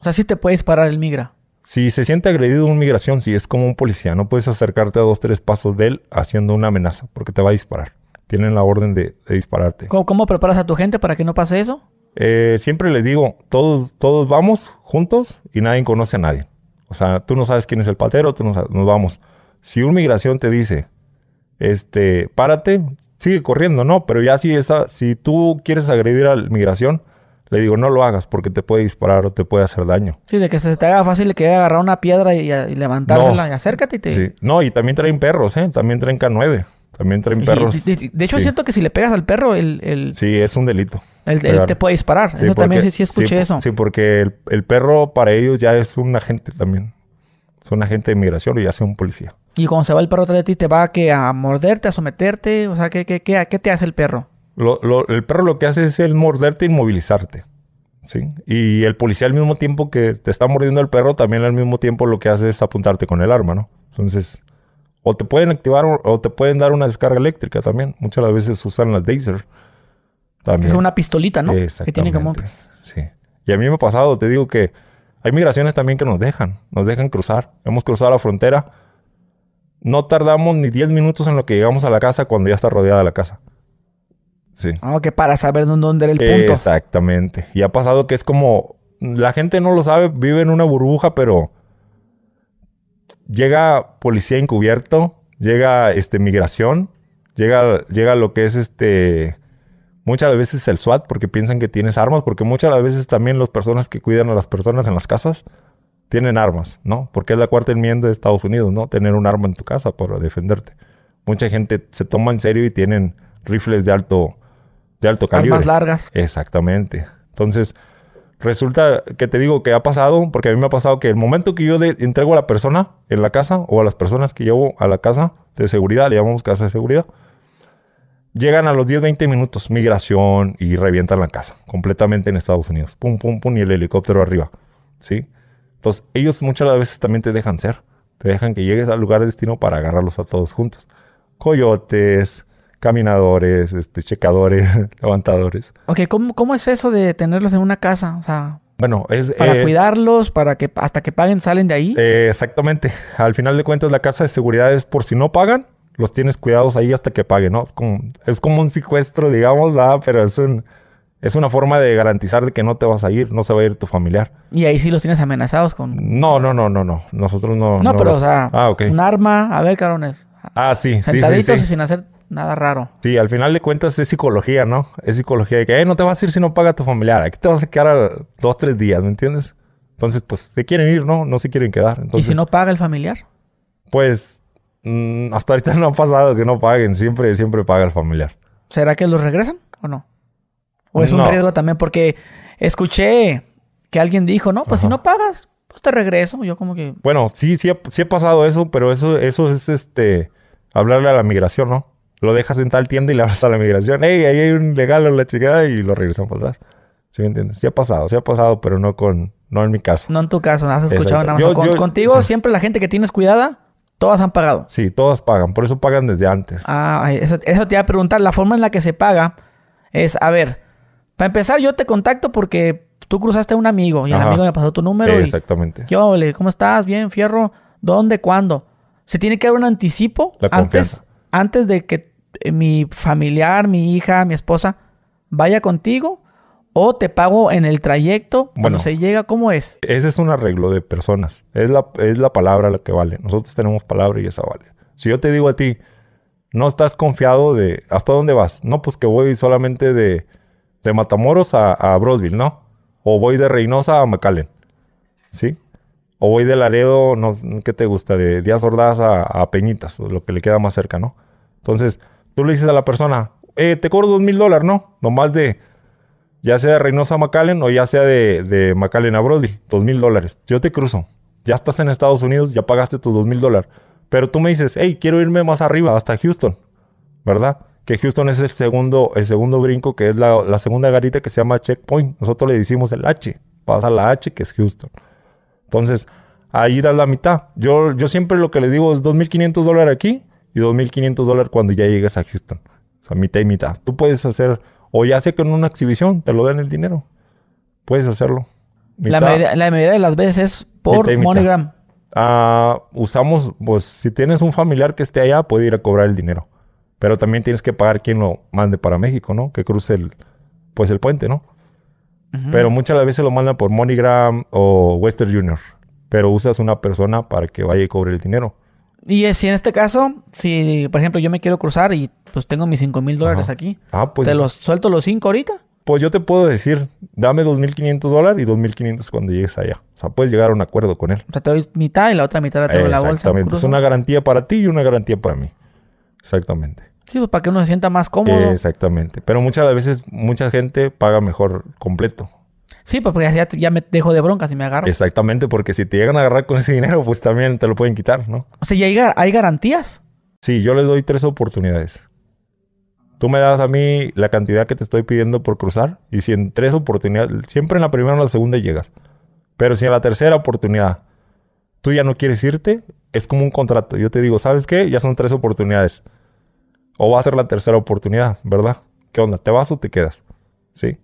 o sea, sí te puedes parar el migra. Si se siente agredido en migración, si es como un policía, no puedes acercarte a dos, tres pasos de él haciendo una amenaza, porque te va a disparar. Tienen la orden de, de dispararte. ¿Cómo, cómo preparas a tu gente para que no pase eso? Eh, siempre les digo, todos, todos vamos juntos y nadie conoce a nadie. O sea, tú no sabes quién es el patero, tú no sabes, nos vamos. Si un migración te dice, este, párate, sigue corriendo, ¿no? Pero ya si esa, si tú quieres agredir a la migración, le digo, no lo hagas porque te puede disparar o te puede hacer daño. Sí, de que se te haga fácil que agarrar una piedra y, y levantársela No. y acércate y te... Sí. No, y también traen perros, ¿eh? También traen K9. También traen perros. de, de- de hecho, Sí. siento que si le pegas al perro, el, el, Sí, es un delito. el- él te puede disparar. Sí, eso también sí, escuché eso. Sí, porque el, el perro para ellos ya es un agente también. Es un agente de migración y ya es un policía. Y cuando se va el perro atrás de ti, ¿te va a, que a morderte, a someterte? O sea, ¿qué, qué, qué, qué te hace el perro? Lo- lo- el perro lo que hace es el morderte e inmovilizarte. ¿Sí? Y el policía al mismo tiempo que te está mordiendo el perro, también al mismo tiempo lo que hace es apuntarte con el arma, ¿no? Entonces, o te pueden activar o, te pueden dar una descarga eléctrica también. Muchas de las veces usan las Dazer. También. Es una pistolita, ¿no? Que tiene como... Sí. Y a mí me ha pasado, te digo que hay migraciones también que nos dejan, nos dejan cruzar. Hemos cruzado la frontera. No tardamos ni 10 minutos en lo que llegamos a la casa cuando ya está rodeada la casa. Sí. Ah, que para saber dónde, dónde era el punto. Exactamente. Y ha pasado que es como la gente no lo sabe, vive en una burbuja, pero llega policía encubierto, llega este migración, llega llega lo que es este muchas veces el SWAT porque piensan que tienes armas, porque muchas de las veces también las personas que cuidan a las personas en las casas tienen armas, ¿no? Porque es la cuarta enmienda de Estados Unidos, ¿no? Tener un arma en tu casa para defenderte. Mucha gente se toma en serio y tienen rifles de alto de alto calibre. Armas largas. Exactamente. Entonces, resulta que te digo que ha pasado, porque a mí me ha pasado que el momento que yo de- entrego a la persona en la casa o a las personas que llevo a la casa de seguridad, le llamamos casa de seguridad, llegan a los 10, 20 minutos, migración y revientan la casa completamente en Estados Unidos. Pum, pum, pum, y el helicóptero arriba. ¿Sí? Entonces, ellos muchas de las veces también te dejan ser. Te dejan que llegues al lugar de destino para agarrarlos a todos juntos. Coyotes, caminadores, este, checadores, <laughs> levantadores. Ok, ¿cómo, ¿cómo es eso de tenerlos en una casa? O sea, Bueno, es... para eh, cuidarlos, para que hasta que paguen salen de ahí. eh, exactamente. <laughs> Al final de cuentas, la casa de seguridad es por si no pagan, los tienes cuidados ahí hasta que paguen, ¿no? Es como, es como un secuestro, digamos, ¿verdad? Pero es un... Es una forma de garantizar de que no te vas a ir, no se va a ir tu familiar. Y ahí sí los tienes amenazados con... No, no, no, no, no. Nosotros no. No, pero los- o sea, Ah, un arma, a ver, cabrones. Ah, sí, sí, sí, Sentaditos sí. y sin hacer nada raro. Sí, al final de cuentas es psicología, ¿no? Es psicología de que, "Eh, no te vas a ir si no paga tu familiar. Aquí te vas a quedar a dos, tres días, ¿me entiendes? Entonces, pues, se quieren ir, ¿no? No se quieren quedar. Entonces, ¿Y si no paga el familiar? pues, mm, hasta ahorita <laughs> no ha pasado que no paguen. Siempre, siempre paga el familiar. ¿Será que los regresan o no? ¿O es un riesgo también? Porque escuché que alguien dijo, no, pues si no pagas, pues te regreso. Yo como que... Bueno, sí, sí, ha- sí ha pasado eso, pero eso, eso es este hablarle a la migración, ¿no? Lo dejas en tal tienda y le hablas a la migración, hey, ahí hay un legal a la chingada y lo regresan para atrás. ¿Sí me entiendes? Sí ha pasado, sí ha pasado, pero no con, no en mi caso. No en tu caso, has escuchado Exacto. nada más. Yo- Con- yo- contigo sí. siempre la gente que tienes cuidada, todas han pagado. Sí, todas pagan, por eso pagan desde antes. Ah, eso, eso te iba a preguntar. La forma en la que se paga es, a ver, para empezar yo te contacto porque tú cruzaste a un amigo y el Ajá. amigo me pasó tu número y... Exactamente. ¿Qué ole? ¿Cómo estás? Bien, fierro. ¿Dónde? ¿Cuándo? Se tiene que dar un anticipo La antes, antes de que mi familiar, mi hija, mi esposa vaya contigo o te pago en el trayecto cuando Bueno. se llega. ¿Cómo es? Ese es un arreglo de personas. Es la, es la palabra la que vale. Nosotros tenemos palabra y esa vale. Si yo te digo a ti, no estás confiado de hasta dónde vas. No, pues que voy solamente de, de Matamoros a, a Brosville, ¿no? O voy de Reynosa a McAllen. ¿Sí? O voy de Laredo, no, ¿qué te gusta? De Díaz Ordaz a, a Peñitas, lo que le queda más cerca, ¿no? Entonces, tú le dices a la persona, eh, te cobro dos mil dólares, ¿no? Nomás de, ya sea de Reynosa a McAllen o ya sea de, de McAllen a Brosville, dos mil dólares. Yo te cruzo. Ya estás en Estados Unidos, ya pagaste tus dos mil dólares. Pero tú me dices, hey, quiero irme más arriba, hasta Houston, ¿verdad? Que Houston es el segundo, el segundo brinco, que es la, la segunda garita que se llama Checkpoint. Nosotros le decimos el H. Pasa la H, que es Houston. Entonces, ahí das la mitad. Yo, yo siempre lo que les digo es 2.500 dólares aquí y 2.500 dólares cuando ya llegues a Houston. O sea, mitad y mitad. Tú puedes hacer, o ya sea que en una exhibición te lo den el dinero. Puedes hacerlo. La mayoría, la mayoría de las veces es por Mitad y mitad. MoneyGram. Ah, usamos, pues si tienes un familiar que esté allá, puede ir a cobrar el dinero. Pero también tienes que pagar quien lo mande para México, ¿no? Que cruce el, pues el puente, ¿no? Pero muchas de las veces lo mandan por MoneyGram o Western Junior. Pero usas una persona para que vaya y cobre el dinero. Y si en este caso, si por ejemplo yo me quiero cruzar y pues tengo mis 5 mil dólares aquí, Ah, pues, ¿te los suelto los 5 ahorita? pues yo te puedo decir, dame 2.500 dólares y 2.500 cuando llegues allá. O sea, puedes llegar a un acuerdo con él. O sea, te doy mitad y la otra mitad la tengo en la bolsa. Exactamente. Es una garantía para ti y una garantía para mí. Exactamente. Sí, pues para que uno se sienta más cómodo. Exactamente. Pero muchas veces, mucha gente paga mejor completo. Sí, pues porque ya, ya me dejo de broncas y me agarro. Exactamente, porque si te llegan a agarrar con ese dinero, pues también te lo pueden quitar, ¿no? O sea, ¿y hay garantías? Sí, yo les doy tres oportunidades. Tú me das a mí la cantidad que te estoy pidiendo por cruzar y si en tres oportunidades, siempre en la primera o la segunda llegas. Pero si en la tercera oportunidad tú ya no quieres irte, es como un contrato. Yo te digo, ¿sabes qué? Ya son tres oportunidades. O va a ser la tercera oportunidad, ¿verdad? ¿Qué onda? ¿Te vas o te quedas? Sí.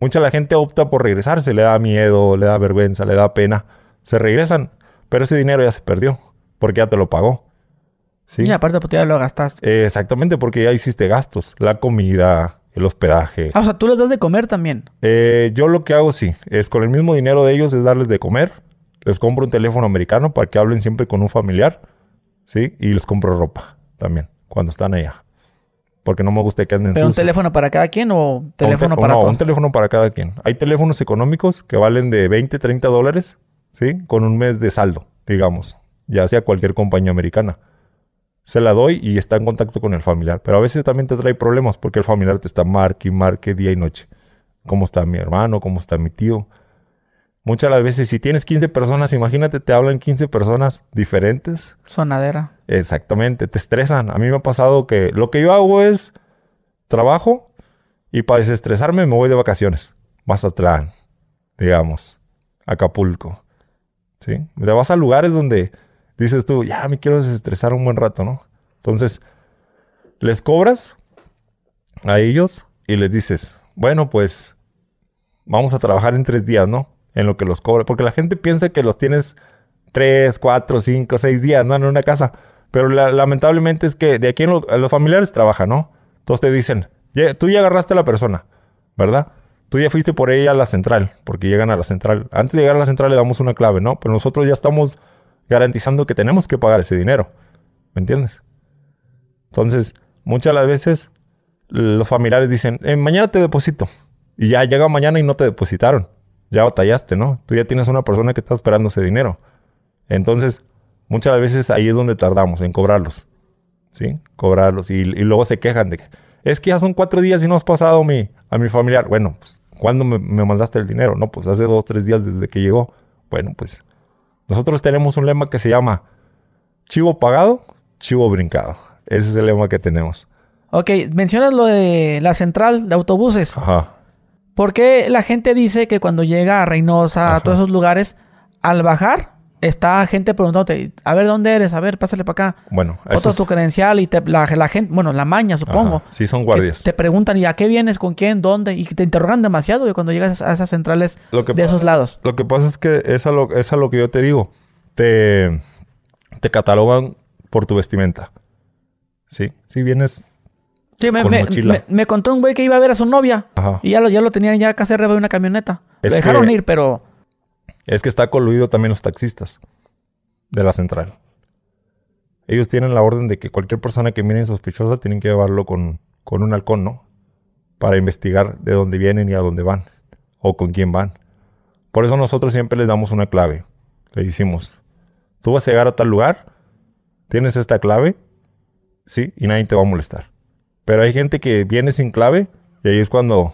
Mucha la gente opta por regresarse, le da miedo, le da vergüenza, le da pena. Se regresan, pero ese dinero ya se perdió porque ya te lo pagó. Sí. Y aparte, pues ya lo gastaste. Eh, exactamente, porque ya hiciste gastos. La comida, el hospedaje. Ah, o sea, tú les das de comer también. Eh, yo lo que hago, sí, es con el mismo dinero de ellos, es darles de comer. Les compro un teléfono americano para que hablen siempre con un familiar. ¿Sí? Y les compro ropa también, cuando están allá. Porque no me gusta que anden ¿Pero un teléfono para cada quien o teléfono te- para no, todos? un teléfono para cada quien. Hay teléfonos económicos que valen de 20, 30 dólares, ¿sí? Con un mes de saldo, digamos. Ya sea cualquier compañía americana. Se la doy y está en contacto con el familiar. Pero a veces también te trae problemas porque el familiar te está marque y marque día y noche. ¿Cómo está mi hermano? ¿Cómo está mi tío? Muchas de las veces, si tienes 15 personas, imagínate, te hablan 15 personas diferentes. Sonadera. Exactamente, te estresan. A mí me ha pasado que lo que yo hago es trabajo y para desestresarme me voy de vacaciones. Mazatlán, digamos, Acapulco. ¿Sí? Te vas a lugares donde dices tú, ya me quiero desestresar un buen rato, ¿no? Entonces, les cobras a ellos y les dices, bueno, pues vamos a trabajar en tres días, ¿no? En lo que los cobra. Porque la gente piensa que los tienes tres, cuatro, cinco, seis días, ¿no? En una casa. Pero la- lamentablemente es que de aquí en lo- los familiares trabajan, ¿no? Entonces te dicen, "Ya- tú ya agarraste a la persona, ¿verdad? Tú ya fuiste por ella a la central, porque llegan a la central. Antes de llegar a la central le damos una clave, ¿no? Pero nosotros ya estamos garantizando que tenemos que pagar ese dinero. ¿Me entiendes? Entonces, muchas de las veces los familiares dicen, "Eh, mañana te deposito. Y ya llega mañana y no te depositaron. Ya batallaste, ¿no? Tú ya tienes una persona que está esperando ese dinero. Entonces, muchas veces ahí es donde tardamos en cobrarlos. ¿Sí? Cobrarlos. Y, y luego se quejan de que es que ya son cuatro días y no has pasado a mi, a mi familiar. Bueno, pues, ¿cuándo me, me mandaste el dinero? No, pues hace dos, tres días desde que llegó. Bueno, pues nosotros tenemos un lema que se llama chivo pagado, chivo brincado. Ese es el lema que tenemos. Ok, mencionas lo de la central de autobuses. Ajá. ¿Por qué la gente dice que cuando llega a Reynosa, a todos esos lugares, al bajar, está gente preguntándote, a ver, ¿dónde eres? A ver, pásale para acá. Bueno, Foto eso de tu es- credencial y te- la, la gente, bueno, la maña, supongo. Ajá, Sí, son guardias. Te preguntan, ¿y a qué vienes? ¿Con quién? ¿Dónde? Y te interrogan demasiado cuando llegas a esas centrales Lo que de esos lados. Lo que pasa es que es a lo, es a lo que yo te digo. Te, te catalogan por tu vestimenta. Sí, si vienes. Sí, me, con me- mochila. me- me contó un güey que iba a ver a su novia. Ajá. Y ya lo, ya lo tenían ya casi arriba de una camioneta. Es lo dejaron que- ir, pero... Es que está coludido también los taxistas de la central. Ellos tienen la orden de que cualquier persona que miren sospechosa tienen que llevarlo con, con un halcón, ¿no? Para investigar de dónde vienen y a dónde van. O con quién van. Por eso nosotros siempre les damos una clave. Le decimos, tú vas a llegar a tal lugar, tienes esta clave, sí, y nadie te va a molestar. Pero hay gente que viene sin clave y ahí es cuando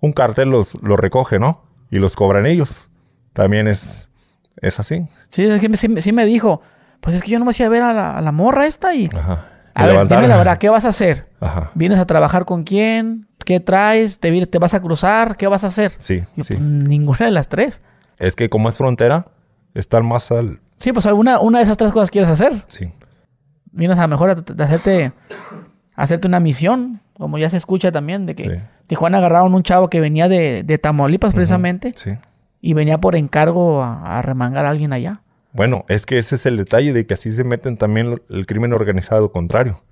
un cartel los, los recoge, ¿no? Y los cobran ellos. También es, es así. Sí, es que sí, sí me dijo, pues es que yo no me hacía ver a la, a la morra esta y... Ajá. A ver, levantaron. dime la verdad, ¿qué vas a hacer? Ajá. ¿Vienes a trabajar con quién? ¿Qué traes? ¿Te, te vas a cruzar? ¿Qué vas a hacer? Sí, Y, sí. pues, ninguna de las tres. Es que como es frontera, están más al... Sí, pues alguna una de esas tres cosas quieres hacer. Sí. Vienes a mejor a, hacerte, hacerte una misión, como ya se escucha también, de que Sí. Tijuana agarraron un chavo que venía de, de Tamaulipas precisamente Sí. y venía por encargo a, a remangar a alguien allá. Bueno, es que ese es el detalle de que así se meten también el crimen organizado contrario.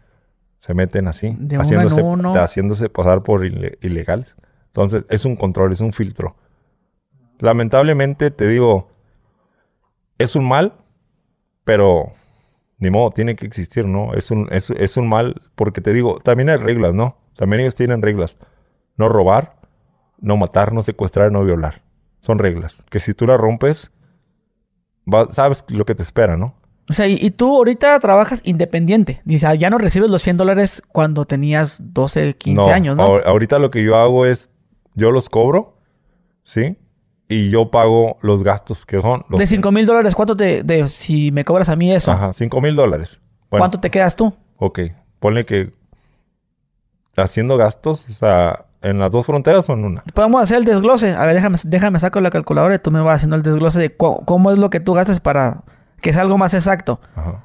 Se meten así, De haciéndose, uno. haciéndose pasar por ile- ilegales. Entonces, es un control, es un filtro. Lamentablemente, te digo, es un mal, pero ni modo, tiene que existir, ¿no? Es un, es, es un mal porque te digo, también hay reglas, ¿no? También ellos tienen reglas. No robar, no matar, no secuestrar, no violar. Son reglas. Que si tú las rompes, va- sabes lo que te espera, ¿no? O sea, y, y tú ahorita trabajas independiente. Dice, ah, ya no recibes los 100 dólares cuando tenías 12, 15 años, ¿no? ahor- ahorita lo que yo hago es, yo los cobro, ¿sí? Y yo pago los gastos que son. Los de 5 mil dólares, ¿cuánto te... De, si me cobras a mí eso, Ajá, 5 mil dólares. Bueno, ¿cuánto te quedas tú? Ok, ponle que haciendo gastos, o sea, en las dos fronteras o en una. Podemos hacer el desglose. A ver, déjame, déjame sacar la calculadora y tú me vas haciendo el desglose de cómo es lo que tú gastas para que sea algo más exacto. Ajá.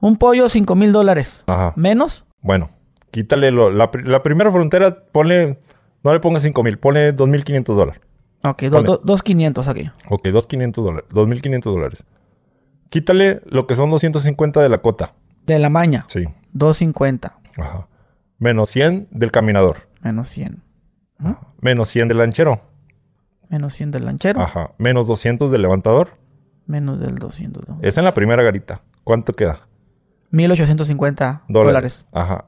Un pollo, 5 mil dólares. Ajá. ¿Menos? Bueno, quítale lo- la, la primera frontera, ponle, no le pongas 5 mil, ponle 2.500 dólares. Ok, do- Ponle. do- dos 500 aquí. Ok, 2.500 dólares, 2.500 dólares. Quítale lo que son 250 de la cota. De la maña, Sí. 250. Ajá. Menos 100 del caminador. Menos 100. Menos 100 del lanchero. Menos 100 del lanchero. Ajá. Menos 200 del levantador. Menos del 200. ¿no? Es en la primera garita. ¿Cuánto queda? 1850 Dólares. dólares. Ajá.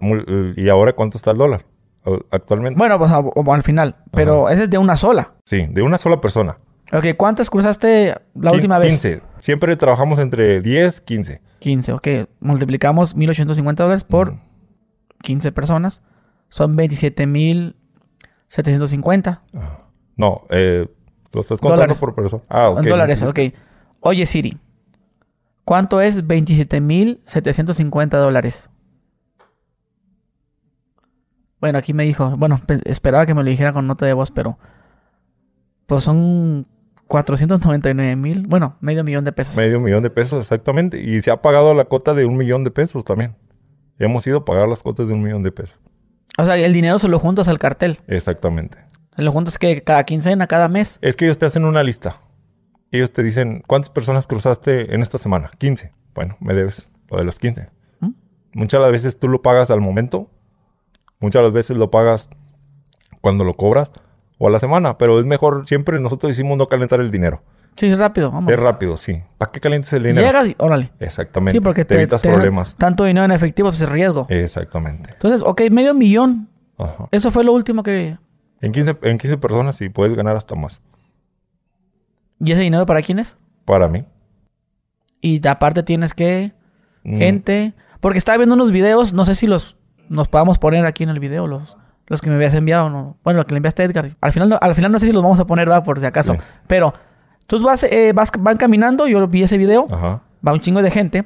¿Y ahora cuánto está el dólar? Al- Actualmente. Bueno, pues a- al final. Pero ese es de una sola. Sí, de una sola persona. Ok, ¿cuántas cruzaste la última vez? 15. Siempre trabajamos entre 10, 15. 15, ok. Multiplicamos 1850 dólares por Ujú. 15 personas. Son 27,750 Ajá. No, eh, lo estás contando Dólares. por persona. Ah, ok. en dólares. Ok. Oye, Siri. ¿Cuánto es 27,750 dólares? Bueno, aquí me dijo. Bueno, pe- esperaba que me lo dijera con nota de voz, pero. Pues son 499 mil. Bueno, medio millón de pesos. Medio millón de pesos, exactamente. Y se ha pagado la cota de un millón de pesos también. Hemos ido a pagar las cotas de un millón de pesos. O sea, el dinero se lo juntas al cartel. Exactamente. Se lo juntas que cada quincena, cada mes. Es que ellos te hacen una lista. Ellos te dicen, ¿cuántas personas cruzaste en esta semana? 15. Bueno, me debes lo de los 15. ¿Mm? Muchas de las veces tú lo pagas al momento. Muchas de las veces lo pagas cuando lo cobras o a la semana. Pero es mejor, siempre nosotros decimos no calentar el dinero. Sí, es rápido, vamos. Es rápido, sí. ¿Para qué calientes el dinero? Llegas y órale. Exactamente. Sí, porque te, evitas problemas. Tanto dinero en efectivo, pues es riesgo. Exactamente. Entonces, ok, medio millón. Ajá. Eso fue lo último que. En 15, en 15 personas sí puedes ganar hasta más. ¿Y ese dinero para quién es? Para mí. Y aparte tienes que. Mm, Gente. Porque estaba viendo unos videos, no sé si los nos podamos poner aquí en el video, los, los que me habías enviado. No. Bueno, lo que le enviaste a Edgar. Al final, no, al final no sé si los vamos a poner, va, por si acaso. Sí. Pero tú vas, eh, vas, van caminando, yo vi ese video, Ajá. va un chingo de gente.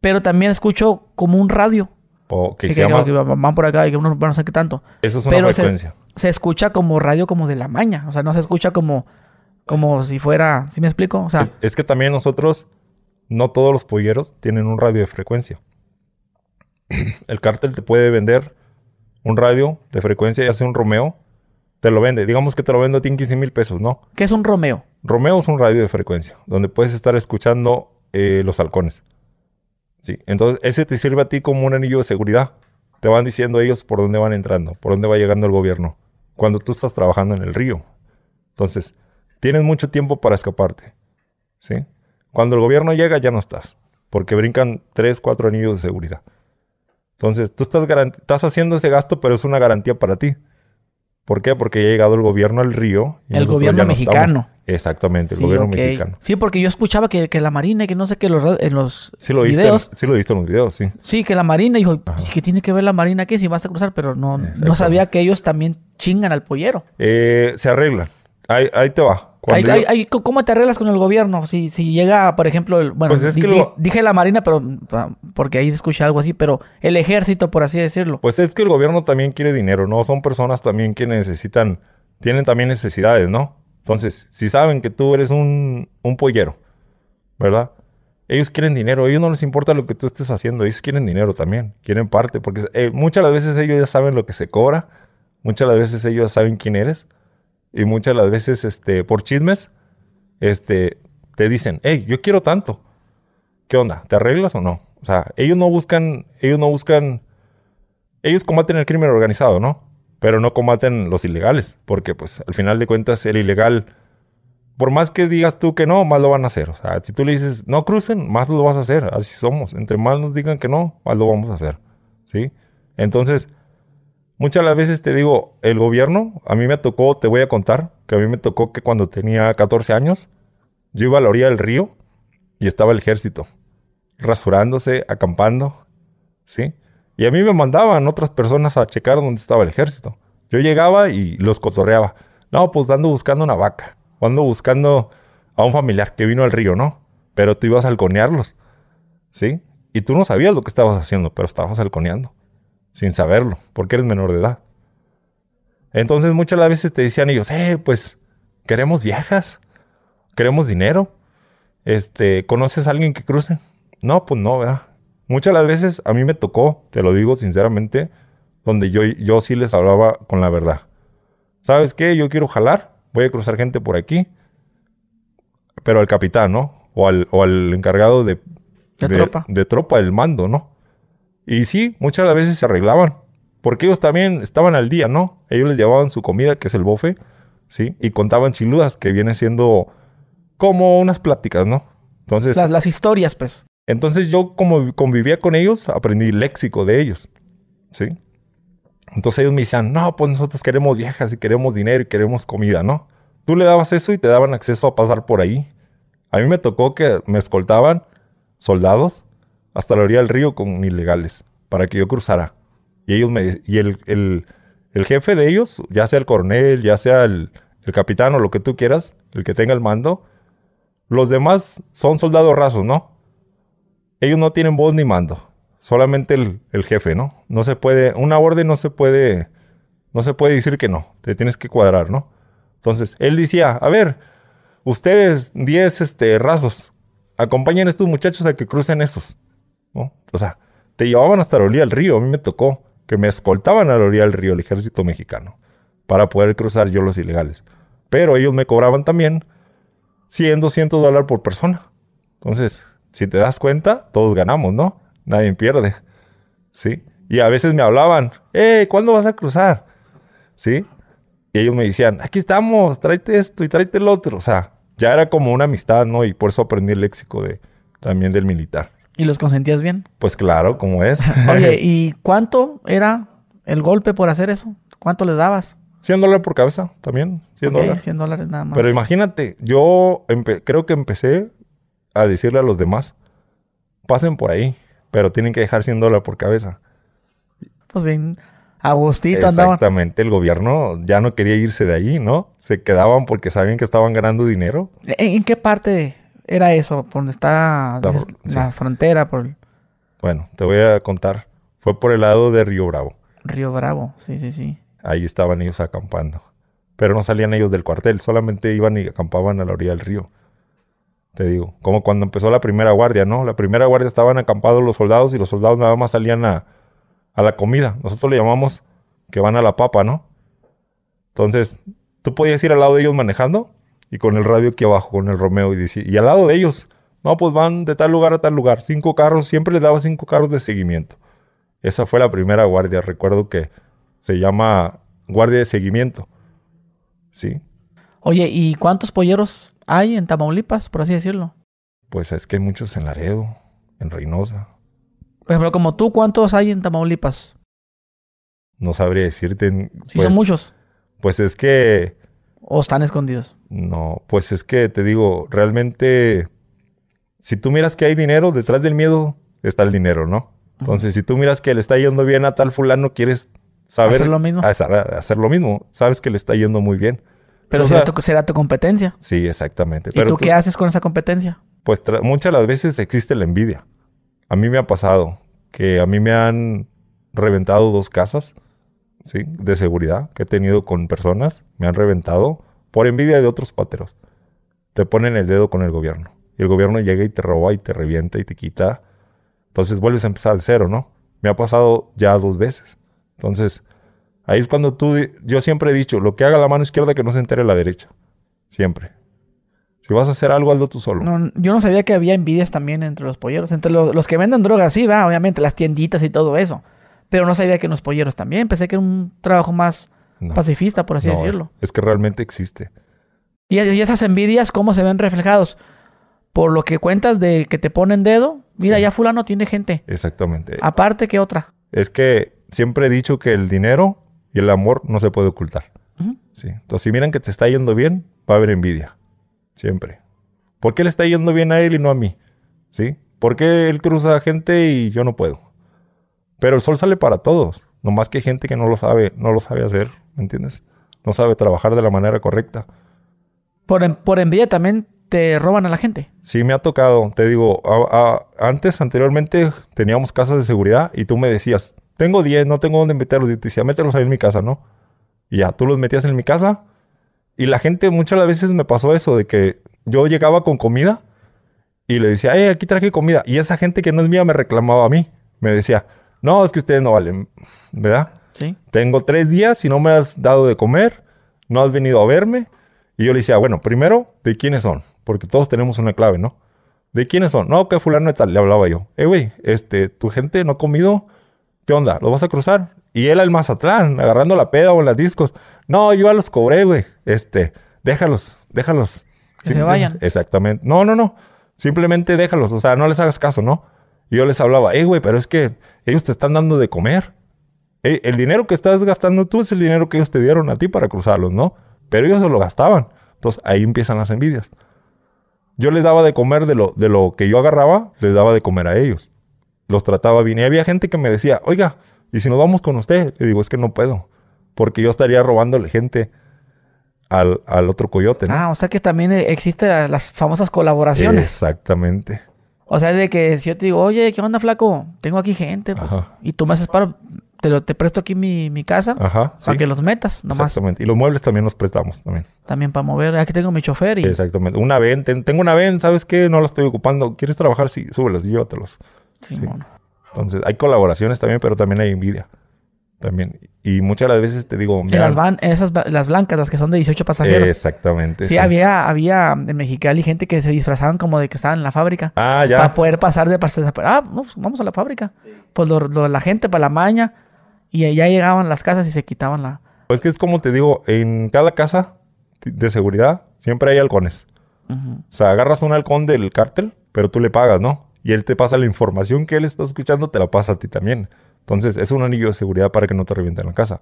Pero también escucho como un radio. O que que, se que- llama... que van por acá y que uno no sé qué tanto. Eso es una pero se- frecuencia. se escucha como radio como de la maña. O sea, no se escucha como, como si fuera. ¿Sí me explico? O sea, Es, es que también nosotros, no todos los polleros tienen un radio de frecuencia. <laughs> El cártel te puede vender un radio de frecuencia, ya sea un Romeo, te lo vende. Digamos que te lo vende a ti en 15 mil pesos, ¿no? ¿qué es un Romeo? Romeo es un radio de frecuencia, donde puedes estar escuchando eh, los halcones. Sí, entonces ese te sirve a ti como un anillo de seguridad. Te van diciendo ellos por dónde van entrando, por dónde va llegando el gobierno, cuando tú estás trabajando en el río. Entonces, tienes mucho tiempo para escaparte. ¿Sí? Cuando el gobierno llega ya no estás, porque brincan tres, cuatro anillos de seguridad. Entonces, tú estás, estás haciendo ese gasto, pero es una garantía para ti. ¿Por qué? Porque ya ha llegado el gobierno al río. y El gobierno no mexicano. Exactamente, el Sí, gobierno mexicano. Sí, porque yo escuchaba que, que la Marina y que no sé qué los, en los Sí lo viste, videos. sí lo viste en los videos, sí. Sí, que la Marina, dijo. ¿qué tiene que ver la Marina aquí si vas a cruzar? Pero no, no sabía que ellos también chingan al pollero. Eh, se arreglan. Ahí, ahí te va. Yo- ¿cómo- ¿Cómo te arreglas con el gobierno? Si, si llega, por ejemplo, el, bueno, Pues es di- que di- lo- dije la Marina, pero ah, porque ahí escuché algo así, pero el ejército, por así decirlo. Pues es que el gobierno también quiere dinero, ¿no? Son personas también que necesitan, tienen también necesidades, ¿no? Entonces, si saben que tú eres un, un pollero, ¿verdad? Ellos quieren dinero, a ellos no les importa lo que tú estés haciendo, ellos quieren dinero también, quieren parte, porque eh, muchas de las veces ellos ya saben lo que se cobra, muchas de las veces ellos ya saben quién eres, y muchas de las veces, este, por chismes, este, te dicen, hey, yo quiero tanto. ¿Qué onda? ¿Te arreglas o no? O sea, ellos no buscan, ellos no buscan, ellos combaten el crimen organizado, ¿no? Pero no combaten los ilegales, porque pues al final de cuentas el ilegal, por más que digas tú que no, más lo van a hacer. O sea, si tú le dices, no crucen, más lo vas a hacer. Así somos. Entre más nos digan que no, más lo vamos a hacer. ¿Sí? Entonces, muchas las veces te digo, el gobierno, a mí me tocó, te voy a contar, que a mí me tocó que cuando tenía 14 años, yo iba a la orilla del río y estaba el ejército, rasurándose, acampando, ¿sí? Y a mí me mandaban otras personas a checar dónde estaba el ejército. Yo llegaba y los cotorreaba. No, pues ando buscando una vaca. Ando buscando a un familiar que vino al río, ¿no? Pero tú ibas a halconearlos, ¿sí? Y tú no sabías lo que estabas haciendo, pero estabas halconeando, sin saberlo, porque eres menor de edad. Entonces muchas veces te decían ellos, eh, pues queremos viejas, queremos dinero. Este, ¿conoces a alguien que cruce? No, pues no, ¿verdad? Muchas las veces a mí me tocó, te lo digo sinceramente, donde yo, yo sí les hablaba con la verdad. ¿Sabes qué? Yo quiero jalar, voy a cruzar gente por aquí, pero al capitán, ¿no? O al, o al encargado de, De tropa. de tropa, el mando, ¿no? Y sí, muchas las veces se arreglaban, porque ellos también estaban al día, ¿no? Ellos les llevaban su comida, que es el bofe, ¿sí? Y contaban chiludas, que viene siendo como unas pláticas, ¿no? Entonces, Las, las historias, pues. entonces yo como convivía con ellos, aprendí léxico de ellos, ¿sí? Entonces ellos me decían, no, pues nosotros queremos viejas y queremos dinero y queremos comida, ¿no? Tú le dabas eso y te daban acceso a pasar por ahí. A mí me tocó que me escoltaban soldados hasta la orilla del río con ilegales para que yo cruzara. Y ellos me y el, el- jefe de ellos, ya sea el coronel, ya sea el, el capitán o lo que tú quieras, el que tenga el mando, los demás son soldados rasos, ¿no? Ellos no tienen voz ni mando. Solamente el, el jefe, ¿no? No se puede, una orden no se puede, no se puede decir que no. Te tienes que cuadrar, ¿no? Entonces, él decía, a ver, ustedes 10 este, rasos, acompañen a estos muchachos a que crucen esos, O sea, te llevaban hasta la orilla del río. A mí me tocó que me escoltaban a la orilla del río el ejército mexicano para poder cruzar yo los ilegales. Pero ellos me cobraban también 100, 200 dólares por persona. Entonces, si te das cuenta, todos ganamos, ¿no? Nadie pierde. ¿Sí? Y a veces me hablaban, ¡eh! ¿Cuándo vas a cruzar? ¿Sí? Y ellos me decían, aquí estamos, tráete esto y tráete el otro. O sea, ya era como una amistad, ¿no? Y por eso aprendí el léxico de, también del militar. ¿Y los consentías bien? Pues claro, como es. <laughs> Oye, <laughs> ¿y cuánto era el golpe por hacer eso? ¿Cuánto le dabas? 100 dólares por cabeza también, 100 Ok, dólares. 100 dólares nada más. Pero imagínate, yo creo que empecé a decirle a los demás, pasen por ahí, pero tienen que dejar 100 dólares por cabeza. Pues bien, Agustito andaban. Exactamente, el gobierno ya no quería irse de ahí, ¿no? Se quedaban porque sabían que estaban ganando dinero. ¿En, en qué parte era eso? ¿Por donde está La- sí. frontera? Por el Bueno, te voy a contar. Fue por el lado de Río Bravo. Río Bravo. Sí, sí, sí. Ahí estaban ellos acampando. Pero no salían ellos del cuartel, solamente iban y acampaban a la orilla del río. Te digo, como cuando empezó la primera guardia, ¿no? La primera guardia estaban acampados los soldados y los soldados nada más salían a, a la comida. Nosotros le llamamos que van a la papa, ¿no? Entonces, tú podías ir al lado de ellos manejando y con el radio aquí abajo, con el Romeo, y, decir, y al lado de ellos, no, pues van de tal lugar a tal lugar, cinco carros, siempre les daba cinco carros de seguimiento. Esa fue la primera guardia, recuerdo que se llama guardia de seguimiento. Sí, Oye, ¿y cuántos polleros hay en Tamaulipas, por así decirlo? pues es que hay muchos en Laredo, en Reynosa. Por ejemplo, como tú, ¿cuántos hay en Tamaulipas? No sabría decirte. Pues, son muchos. Pues es que, ¿O están escondidos? no, pues es que te digo, realmente, si tú miras que hay dinero, detrás del miedo está el dinero, ¿no? Entonces, si tú miras que le está yendo bien a tal fulano, quieres saber... ¿Hacer lo mismo? Hacer, hacer lo mismo. Sabes que le está yendo muy bien. Pero será, tu, será tu competencia. Sí, exactamente. ¿Y Pero tú qué haces con esa competencia? Pues muchas de las veces existe la envidia. A mí me ha pasado que a mí me han reventado dos casas, De seguridad que he tenido con personas. Me han reventado por envidia de otros pateros. Te ponen el dedo con el gobierno. Y el gobierno llega y te roba y te revienta y te quita. Entonces vuelves a empezar de cero, ¿no? Me ha pasado ya dos veces. Entonces, ahí es cuando tú... Yo siempre he dicho, lo que haga la mano izquierda que no se entere la derecha. Siempre. Si vas a hacer algo, hazlo tú solo. No, yo no sabía que había envidias también entre los polleros. Entre lo- los que venden drogas, sí, va, obviamente, las tienditas y todo eso. Pero no sabía que en los polleros también. Pensé que era un trabajo más No. pacifista, por así No, es- decirlo. Es, que realmente existe. Y, y esas envidias, ¿cómo se ven reflejados? Por lo que cuentas de que te ponen dedo. Mira, Sí. ya fulano tiene gente. Exactamente. Aparte que otra. Es que siempre he dicho que el dinero y el amor no se puede ocultar. ¿sí? Entonces, si miran que te está yendo bien, va a haber envidia. Siempre. ¿Por qué le está yendo bien a él y no a mí? ¿Sí? ¿Por qué él cruza gente y yo no puedo? Pero el sol sale para todos. Nomás que hay gente que no lo sabe, no lo sabe hacer, ¿me entiendes? No sabe trabajar de la manera correcta. Por, en- por envidia también te roban a la gente. Sí, me ha tocado. Te digo, a- a- antes, anteriormente, teníamos casas de seguridad y tú me decías, tengo 10, no tengo dónde meterlos. Y te decía, mételos ahí en mi casa, ¿no? Y ya, tú los metías en mi casa. Y la gente, muchas veces me pasó eso, de que yo llegaba con comida y le decía, eh, aquí traje comida. Y esa gente que no es mía me reclamaba a mí. Me decía, no, es que ustedes no valen, ¿verdad? Sí. Tengo tres días y no me has dado de comer, no has venido a verme. Y yo le decía, bueno, primero, ¿de quiénes son? Porque todos tenemos una clave, ¿no? ¿De quiénes son? No, que fulano de tal, le hablaba yo. Eh, güey, este, tu gente no ha comido, ¿qué onda? ¿Lo vas a cruzar? Y él al Mazatlán, agarrando la peda o en las discos. No, yo ya los cobré, güey. Este, déjalos, déjalos. Que ¿Sí se me vayan. Exactamente. No, no, no. Simplemente déjalos. O sea, no les hagas caso, ¿no? Y yo les hablaba, eh, güey, pero es que ellos te están dando de comer. El dinero que estás gastando tú es el dinero que ellos te dieron a ti para cruzarlos, ¿no? Pero ellos se lo gastaban. Entonces ahí empiezan las envidias. Yo les daba de comer de lo, de lo que yo agarraba, les daba de comer a ellos. Los trataba bien. Y había gente que me decía, oiga, ¿y si nos vamos con usted? Le digo, es que no puedo. Porque yo estaría robándole gente al, al otro coyote, ¿no? Ah, o sea que también eh, existen las famosas colaboraciones. Exactamente. O sea, de que si yo te digo, oye, ¿qué onda, flaco? Tengo aquí gente, pues. Y tú me haces paro, te, lo, te presto aquí mi, mi casa Ajá. sí. para que los metas, nomás. Exactamente. Y los muebles también los prestamos también. También para mover. Aquí tengo mi chofer y. Exactamente. Una ven, ten- tengo una ven, ¿sabes qué? No la estoy ocupando. ¿Quieres trabajar? Sí, súbelos y llévatelos. Sí. Simón. Entonces, hay colaboraciones también, pero también hay envidia. También. Y muchas de las veces te digo, En mira, las van, en esas, las blancas, las que son de 18 pasajeros. exactamente. sí, había, había en Mexicali gente que se disfrazaban como de que estaban en la fábrica. Ah, ya. Para poder pasar de pasar. Ah, pues vamos a la fábrica. Pues lo- lo- la gente para la maña. Y ya llegaban las casas y se quitaban la. Pues que es como te digo, en cada casa de seguridad siempre hay halcones. O sea, agarras un halcón del cártel, pero tú le pagas, ¿no? Y él te pasa la información que él está escuchando, te la pasa a ti también. Entonces, es un anillo de seguridad para que no te revienten la casa.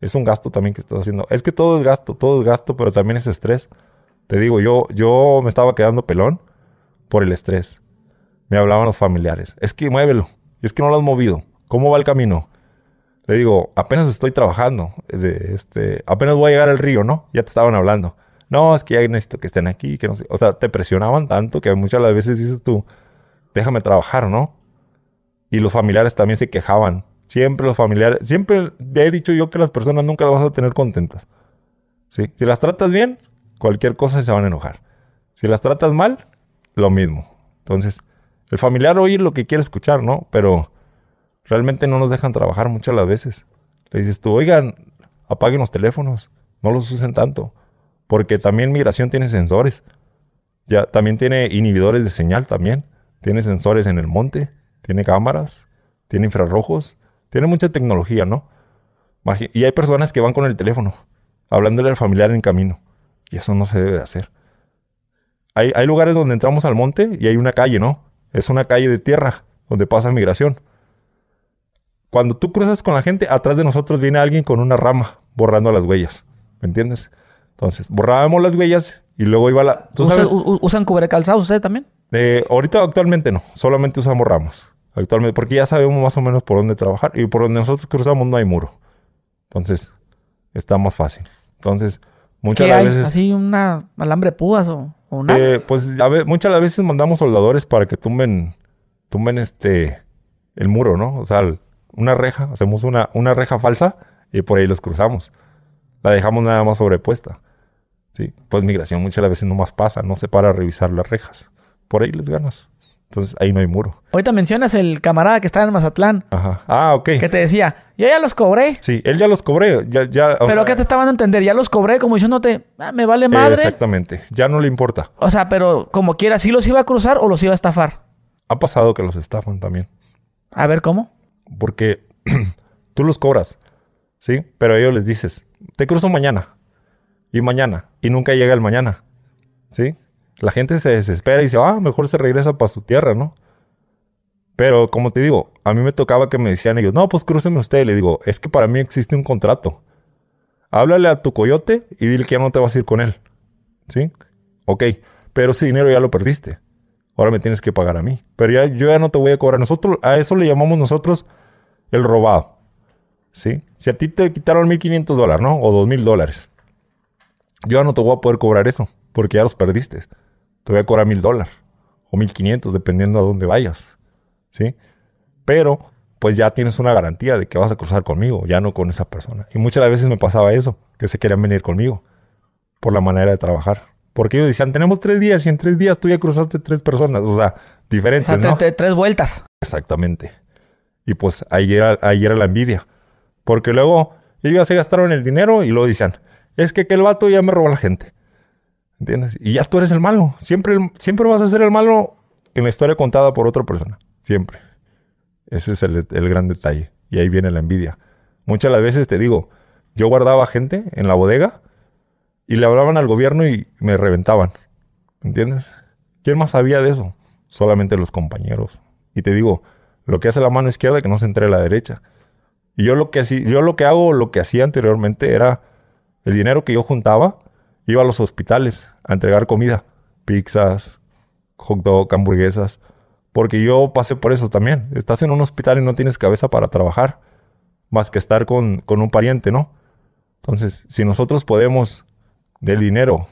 Es un gasto también que estás haciendo. Es que todo es gasto, todo es gasto, pero también es estrés. Te digo, yo, yo me estaba quedando pelón por el estrés. Me hablaban los familiares. Es que muévelo. Es que no lo has movido. ¿Cómo va el camino? Le digo, apenas estoy trabajando. De este, apenas voy a llegar al río, ¿no? Ya te estaban hablando. No, es que ya necesito que estén aquí, que no sé. O sea, te presionaban tanto que muchas de las veces dices tú, déjame trabajar, ¿no? Y los familiares también se quejaban. Siempre los familiares, siempre he dicho yo que las personas nunca las vas a tener contentas. ¿Sí? Si las tratas bien, cualquier cosa se van a enojar. Si las tratas mal, lo mismo. Entonces, el familiar oye lo que quiere escuchar, ¿no? Pero realmente no nos dejan trabajar muchas las veces. Le dices tú, oigan, apaguen los teléfonos, no los usen tanto. Porque también migración tiene sensores. Ya, también tiene inhibidores de señal también. Tiene sensores en el monte, tiene cámaras, tiene infrarrojos, tiene mucha tecnología, ¿no? Y hay personas que van con el teléfono, hablándole al familiar en camino. Y eso no se debe de hacer. Hay, hay lugares donde entramos al monte y hay una calle, ¿no? Es una calle de tierra donde pasa migración. Cuando tú cruzas con la gente, atrás de nosotros viene alguien con una rama borrando las huellas. ¿Me entiendes? Entonces, borrábamos las huellas y luego iba la... ¿Tú ¿Usa- sabes? u- u- ¿Usan cubrecalzados ustedes también? Eh, ahorita actualmente no, solamente usamos ramas. Actualmente, porque ya sabemos más o menos por dónde trabajar y por donde nosotros cruzamos no hay muro. Entonces, está más fácil. Entonces, muchas ¿Qué de las hay? veces... ¿Así una alambre púas o, o nada? Eh, pues a muchas de las veces mandamos soldadores para que tumben, tumben este, el muro, ¿no? O sea, una reja, hacemos una, una reja falsa y por ahí los cruzamos. La dejamos nada más sobrepuesta. Sí, pues migración muchas de las veces no más pasa, no se para a revisar las rejas. Por ahí les ganas. Entonces ahí no hay muro. Ahorita mencionas el camarada que estaba en Mazatlán, Ajá. Ah, ok. que te decía, yo ya los cobré. Sí, él ya los cobré. Ya, ya, o Pero sea, ¿qué te estaban dando a entender? Ya los cobré como diciéndote, "Ah, me vale madre. exactamente. Ya no le importa. O sea, pero como quiera, ¿sí los iba a cruzar o los iba a estafar? Ha pasado que los estafan también. A ver, ¿cómo? Porque <clears throat> tú los cobras, ¿sí? Pero a ellos les dices, te cruzo mañana. Y mañana. Y nunca llega el mañana, ¿sí? La gente se desespera y dice, ah, mejor se regresa para su tierra, ¿no? Pero como te digo, a mí me tocaba que me decían ellos, no, pues crúceme usted. Le digo, es que para mí existe un contrato. Háblale a tu coyote y dile que ya no te vas a ir con él. ¿Sí? Ok, pero ese dinero ya lo perdiste. Ahora me tienes que pagar a mí. Pero ya, yo ya no te voy a cobrar. Nosotros, a eso le llamamos nosotros el robado. ¿Sí? Si a ti te quitaron 1.500 dólares, ¿no? O 2.000 dólares. Yo ya no te voy a poder cobrar eso. porque ya los perdiste. Te voy a cobrar mil dólares o mil quinientos, dependiendo a dónde vayas. ¿Sí? Pero, pues ya tienes una garantía de que vas a cruzar conmigo, ya no con esa persona. Y muchas veces me pasaba eso, que se querían venir conmigo por la manera de trabajar. Porque ellos decían, tenemos tres días y en tres días tú ya cruzaste tres personas. O sea, diferentes, O sea, ¿no? tres vueltas. Exactamente. Y pues ahí era, ahí era la envidia. Porque luego ellos ya se gastaron el dinero y luego decían, es que aquel vato ya me robó a la gente. ¿Entiendes? Y ya tú eres el malo. Siempre, siempre vas a ser el malo en la historia contada por otra persona. Siempre. Ese es el, el gran detalle. Y ahí viene la envidia. Muchas de las veces te digo, yo guardaba gente en la bodega y le hablaban al gobierno y me reventaban. ¿Entiendes? ¿Quién más sabía de eso? Solamente los compañeros. Y te digo, lo que hace la mano izquierda que no se entre la derecha. Y yo lo que yo lo que hago, lo que hacía anteriormente era el dinero que yo juntaba, iba a los hospitales a entregar comida, pizzas, hot dog, hamburguesas, porque yo pasé por eso también. Estás en un hospital y no tienes cabeza para trabajar, más que estar con, con un pariente, ¿no? Entonces, si nosotros podemos del dinero,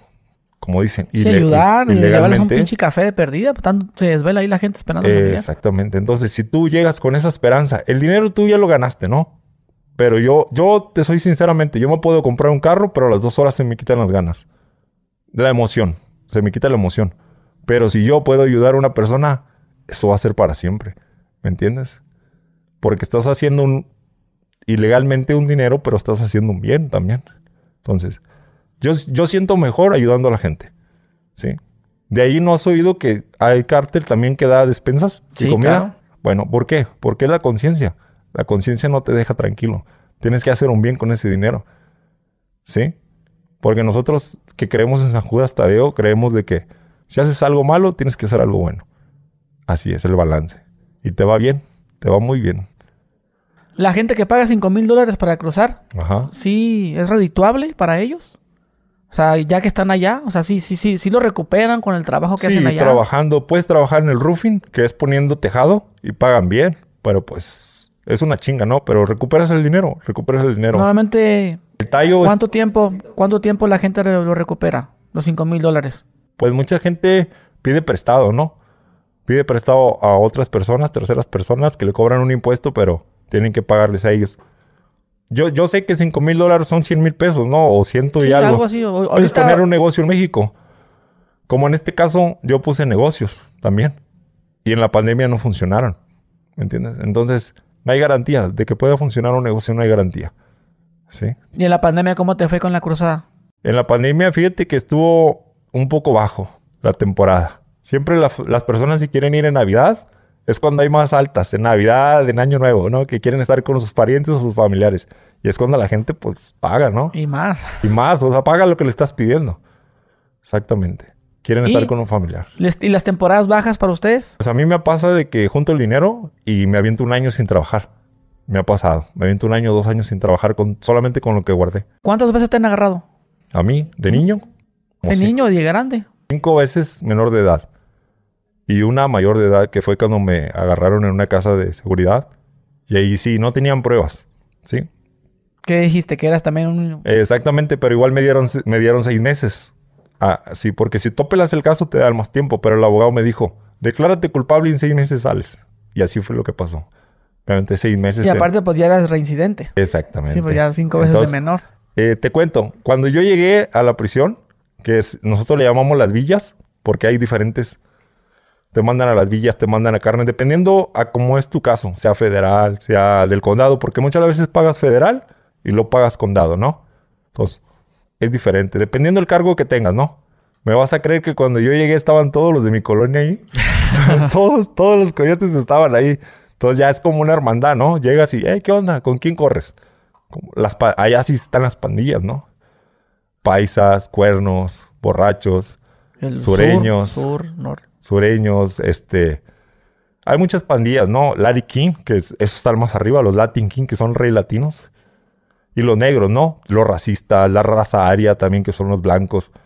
como dicen, Sí, ile- ayudar, llevarles un ilegalmente, pinche café de perdida. Por tanto, se desvela ahí la gente esperando. eh, exactamente. Entonces, si tú llegas con esa esperanza, el dinero tú ya lo ganaste, ¿no? Pero yo, yo te soy sinceramente, yo me puedo comprar un carro, pero a las dos horas se me quitan las ganas. La emoción, se me quita la emoción. Pero si yo puedo ayudar a una persona, eso va a ser para siempre. ¿Me entiendes? Porque estás haciendo un ilegalmente un dinero, pero estás haciendo un bien también. Entonces, yo, yo siento mejor ayudando a la gente. ¿Sí? De ahí no has oído que hay cártel también que da despensas y comida. claro. Bueno, ¿por qué? Porque es la conciencia. La conciencia no te deja tranquilo. Tienes que hacer un bien con ese dinero. ¿Sí? Porque nosotros que creemos en San Judas Tadeo, creemos de que si haces algo malo, tienes que hacer algo bueno. Así es el balance. Y te va bien, te va muy bien. La gente que paga 5 mil dólares para cruzar, Ajá. sí es redituable para ellos. O sea, ya que están allá, o sea, sí, sí, sí, sí lo recuperan con el trabajo que Sí, hacen allá. trabajando. Puedes trabajar en el roofing, que es poniendo tejado, y pagan bien. Pero pues es una chinga, ¿no? Pero recuperas el dinero, recuperas el dinero. Normalmente, el tallo es ¿cuánto tiempo, cuánto tiempo la gente lo recupera? Los 5 mil dólares. pues mucha gente pide prestado, ¿no? Pide prestado a otras personas, terceras personas, que le cobran un impuesto, pero tienen que pagarles a ellos. Yo, yo sé que 5 mil dólares son 100 mil pesos, ¿no? O ciento y Sí, algo. algo así. O- Puedes ahorita- poner un negocio en México. Como en este caso, yo puse negocios también. Y en la pandemia no funcionaron. ¿Me entiendes? Entonces, no hay garantías. De que pueda funcionar un negocio, no hay garantía. ¿Sí? ¿Y en la pandemia cómo te fue con la cruzada? En la pandemia, fíjate que estuvo un poco bajo la temporada. Siempre la- las personas si quieren ir en Navidad, es cuando hay más altas, en Navidad, en Año Nuevo, ¿no? Que quieren estar con sus parientes o sus familiares. Y es cuando la gente, pues, paga, ¿no? Y más. Y más, o sea, paga lo que le estás pidiendo. Exactamente. Quieren estar con un familiar. Les- ¿Y las temporadas bajas para ustedes? Pues a mí me pasa de que junto el dinero y me aviento un año sin trabajar. Me ha pasado. Me aviento un año, dos años sin trabajar con, solamente con lo que guardé. ¿Cuántas veces te han agarrado? A mí, de niño. ¿De niño o de grande? cinco veces menor de edad. Y una mayor de edad que fue cuando me agarraron en una casa de seguridad. Y ahí sí, no tenían pruebas. ¿Sí? ¿Qué dijiste? Que eras también un... Exactamente, pero igual me dieron, me dieron seis meses. Ah, sí, porque si tú apelas el caso te dan más tiempo, pero el abogado me dijo, declárate culpable y en seis meses sales. Y así fue lo que pasó. Obviamente seis meses. Y en- aparte, pues ya eras reincidente. Exactamente. Sí, pues ya cinco veces Entonces, de menor. eh, te cuento, cuando yo llegué a la prisión, que es, nosotros le llamamos las villas, porque hay diferentes, te mandan a las villas, te mandan a carne, dependiendo a cómo es tu caso, sea federal, sea del condado, porque muchas veces pagas federal y lo pagas condado, ¿no? Entonces, es diferente, dependiendo del cargo que tengas, ¿no? Me vas a creer que cuando yo llegué estaban todos los de mi colonia ahí. <laughs> <laughs> todos, todos los coyotes estaban ahí. Entonces ya es como una hermandad, ¿no? Llegas y, hey, ¿qué onda? ¿Con quién corres? Como las allá sí están las pandillas, ¿no? Paisas, cuernos, borrachos, El sureños. Sur, sur, norte. sureños, este... Hay muchas pandillas, ¿no? Larry King, que es, esos están más arriba, los Latin King, que son rey latinos. Y los negros, ¿no? Los racistas, la raza aria también, que son los blancos. O